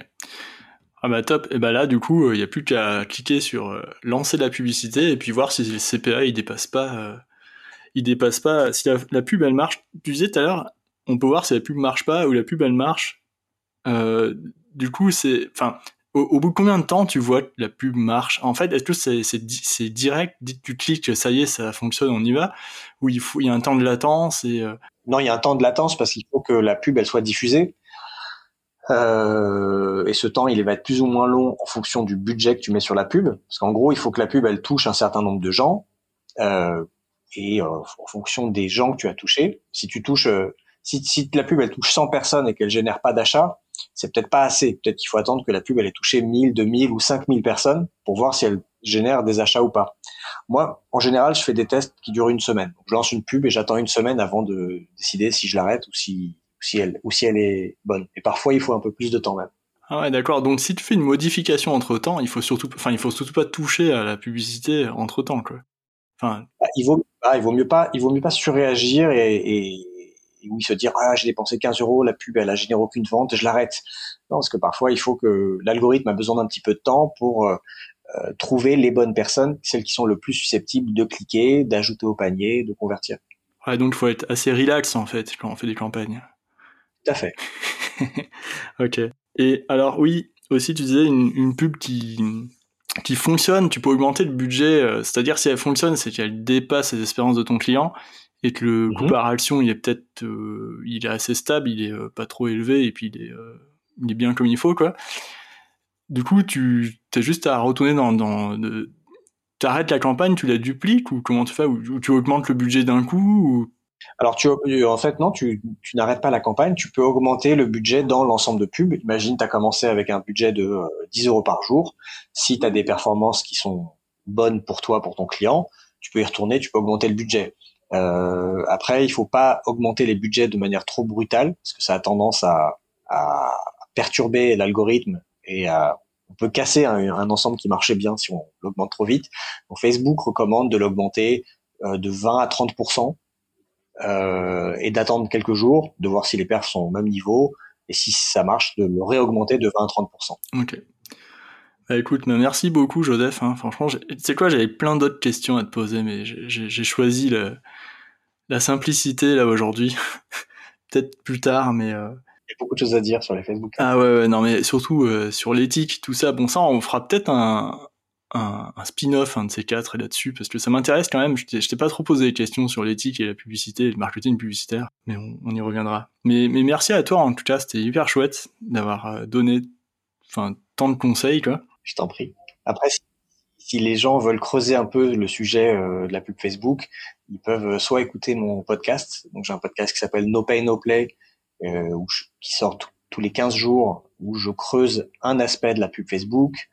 Ah bah top, et bah là du coup il n'y a plus qu'à cliquer sur euh, lancer la publicité et puis voir si le CPA il dépasse pas, euh, il dépasse pas, si la, pub elle marche, tu disais tout à l'heure, on peut voir si la pub marche pas ou la pub elle marche, du coup c'est, enfin au, bout de combien de temps tu vois que la pub marche? En fait est-ce que c'est, direct, tu cliques, ça y est ça fonctionne, on y va, ou il faut, il y a un temps de latence et... Non il y a un temps de latence parce qu'il faut que la pub elle soit diffusée. Euh, et ce temps, il va être plus ou moins long en fonction du budget que tu mets sur la pub. Parce qu'en gros, il faut que la pub, elle touche un certain nombre de gens. Euh, et euh, en fonction des gens que tu as touchés, si tu touches, euh, si, si, la pub, elle touche 100 personnes et qu'elle génère pas d'achat, c'est peut-être pas assez. Peut-être qu'il faut attendre que la pub, elle ait touché 1000, 2000 ou 5000 personnes pour voir si elle génère des achats ou pas. Moi, en général, je fais des tests qui durent une semaine. je lance une pub et j'attends une semaine avant de décider si je l'arrête ou si si elle, ou si elle est bonne. Et parfois, il faut un peu plus de temps même. Ah ouais, d'accord. Donc, si tu fais une modification entre temps, il faut surtout, enfin, il faut surtout pas toucher à la publicité entre temps, quoi. Enfin. Bah, il vaut, il vaut mieux pas, il vaut mieux pas surréagir et, et, et oui, se dire, ah, j'ai dépensé 15 euros, la pub, elle a généré aucune vente, je l'arrête. Non, parce que parfois, il faut que l'algorithme a besoin d'un petit peu de temps pour euh, euh, trouver les bonnes personnes, celles qui sont le plus susceptibles de cliquer, d'ajouter au panier, de convertir. Ouais, donc il faut être assez relax en fait quand on fait des campagnes fait. ok. Et alors oui, aussi tu disais une, pub qui qui fonctionne, tu peux augmenter le budget, euh, c'est-à-dire si elle fonctionne, c'est qu'elle dépasse les espérances de ton client et que le coût mhm. par action il est peut-être euh, il est assez stable, il est euh, pas trop élevé et puis il est, il est bien comme il faut quoi. Du coup, tu as juste à retourner dans, dans tu arrêtes la campagne, tu la dupliques ou comment tu fais ou, tu augmentes le budget d'un coup ou? Alors, tu, en fait, non, tu, tu n'arrêtes pas la campagne, tu peux augmenter le budget dans l'ensemble de pubs. Imagine, tu as commencé avec un budget de 10 euh, euros par jour. Si tu as des performances qui sont bonnes pour toi, pour ton client, tu peux y retourner, tu peux augmenter le budget. Euh, après, il faut pas augmenter les budgets de manière trop brutale, parce que ça a tendance à, perturber l'algorithme et à, on peut casser un, un, ensemble qui marchait bien si on l'augmente trop vite. Donc, Facebook recommande de l'augmenter euh, de 20 à 30% euh, et d'attendre quelques jours, de voir si les perfs sont au même niveau, et si ça marche, de le réaugmenter de 20 à 30%. Ok. Bah écoute, merci beaucoup Joseph. Hein. Franchement, tu sais quoi, j'avais plein d'autres questions à te poser, mais j'ai choisi le, la simplicité là aujourd'hui. Peut-être plus tard, mais... Euh... Il y a beaucoup de choses à dire sur les Facebook. Ah ouais, ouais non mais surtout euh, sur l'éthique, tout ça. Bon ça, on fera peut-être un, un, spin-off, un de ces quatre là-dessus, parce que ça m'intéresse quand même. Je t'ai pas trop posé des questions sur l'éthique et la publicité, le marketing publicitaire, mais on, y reviendra. Mais, mais, merci à toi en tout cas, c'était hyper chouette d'avoir euh, donné tant de conseils, quoi. Je t'en prie. Après, si, les gens veulent creuser un peu le sujet de la pub Facebook, ils peuvent soit écouter mon podcast. Donc, j'ai un podcast qui s'appelle No Pay No Play, qui sort tous les 15 jours, où je creuse un aspect de la pub Facebook.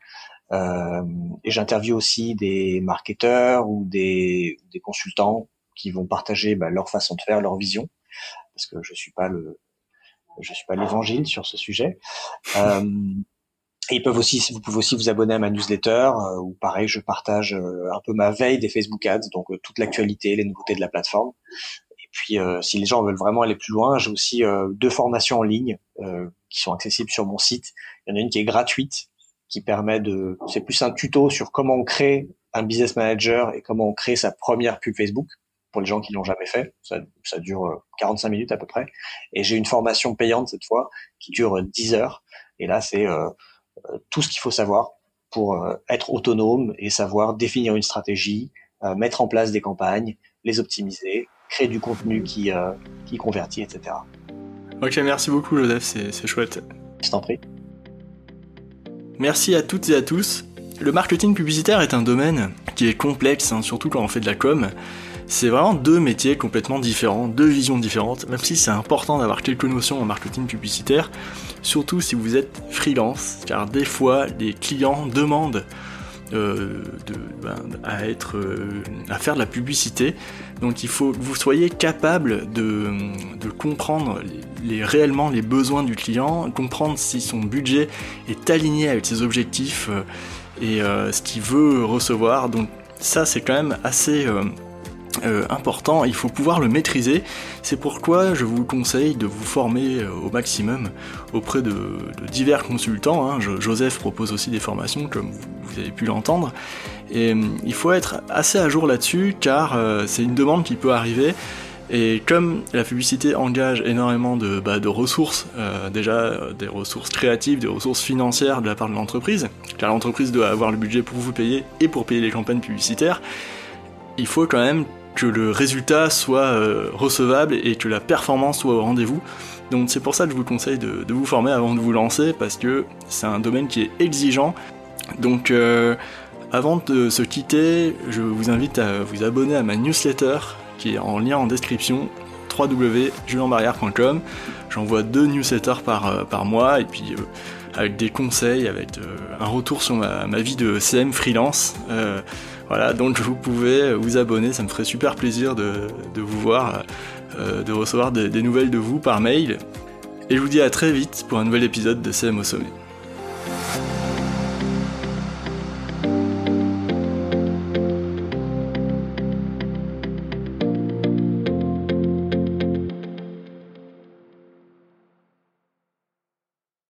Euh, et j'interviewe aussi des marketeurs ou des, des, consultants qui vont partager bah, leur façon de faire, leur vision, parce que je suis pas le, je suis pas l'évangile sur ce sujet. Euh, et ils peuvent aussi, vous pouvez aussi vous abonner à ma newsletter euh, où pareil, je partage euh, un peu ma veille des Facebook Ads, donc euh, toute l'actualité, les nouveautés de la plateforme. Et puis, si les gens veulent vraiment aller plus loin, j'ai aussi deux formations en ligne qui sont accessibles sur mon site. Il y en a une qui est gratuite, qui permet de, c'est plus un tuto sur comment on crée un business manager et comment on crée sa première pub Facebook pour les gens qui l'ont jamais fait. Ça, ça, dure 45 euh, minutes à peu près. Et j'ai une formation payante cette fois qui dure 10 heures. Et là, c'est euh, euh, tout ce qu'il faut savoir pour être autonome et savoir définir une stratégie, mettre en place des campagnes, les optimiser, créer du contenu qui, qui convertit, etc. Ok, merci beaucoup Joseph, c'est chouette. Je t'en prie. Merci à toutes et à tous. Le marketing publicitaire est un domaine qui est complexe, hein, surtout quand on fait de la com. C'est vraiment deux métiers complètement différents, deux visions différentes, même si c'est important d'avoir quelques notions en marketing publicitaire, surtout si vous êtes freelance, car des fois les clients demandent euh, ben, à, être, euh, à faire de la publicité. Donc il faut que vous soyez capable de, de comprendre réellement les besoins du client, comprendre si son budget est aligné avec ses objectifs euh, et ce qu'il veut recevoir. Donc ça c'est quand même assez euh, important, il faut pouvoir le maîtriser. C'est pourquoi je vous conseille de vous former euh, au maximum auprès de, divers consultants. Hein. Joseph propose aussi des formations, comme vous, avez pu l'entendre. Et euh, il faut être assez à jour là-dessus, car c'est une demande qui peut arriver. Et comme la publicité engage énormément de, bah, ressources, déjà des ressources créatives, des ressources financières de la part de l'entreprise, car l'entreprise doit avoir le budget pour vous payer et pour payer les campagnes publicitaires, il faut quand même que le résultat soit euh, recevable et que la performance soit au rendez-vous. Donc c'est pour ça que je vous conseille de, vous former avant de vous lancer parce que c'est un domaine qui est exigeant. Donc euh, avant de se quitter, je vous invite à vous abonner à ma newsletter qui est en lien en description www.julienbarrière.com. J'envoie deux newsletters par, euh, par mois et puis avec des conseils, avec un retour sur ma, vie de CM freelance. Voilà, donc vous pouvez vous abonner, ça me ferait super plaisir de, vous voir, euh, de recevoir des, des nouvelles de vous par mail. Et je vous dis à très vite pour un nouvel épisode de CM au sommet.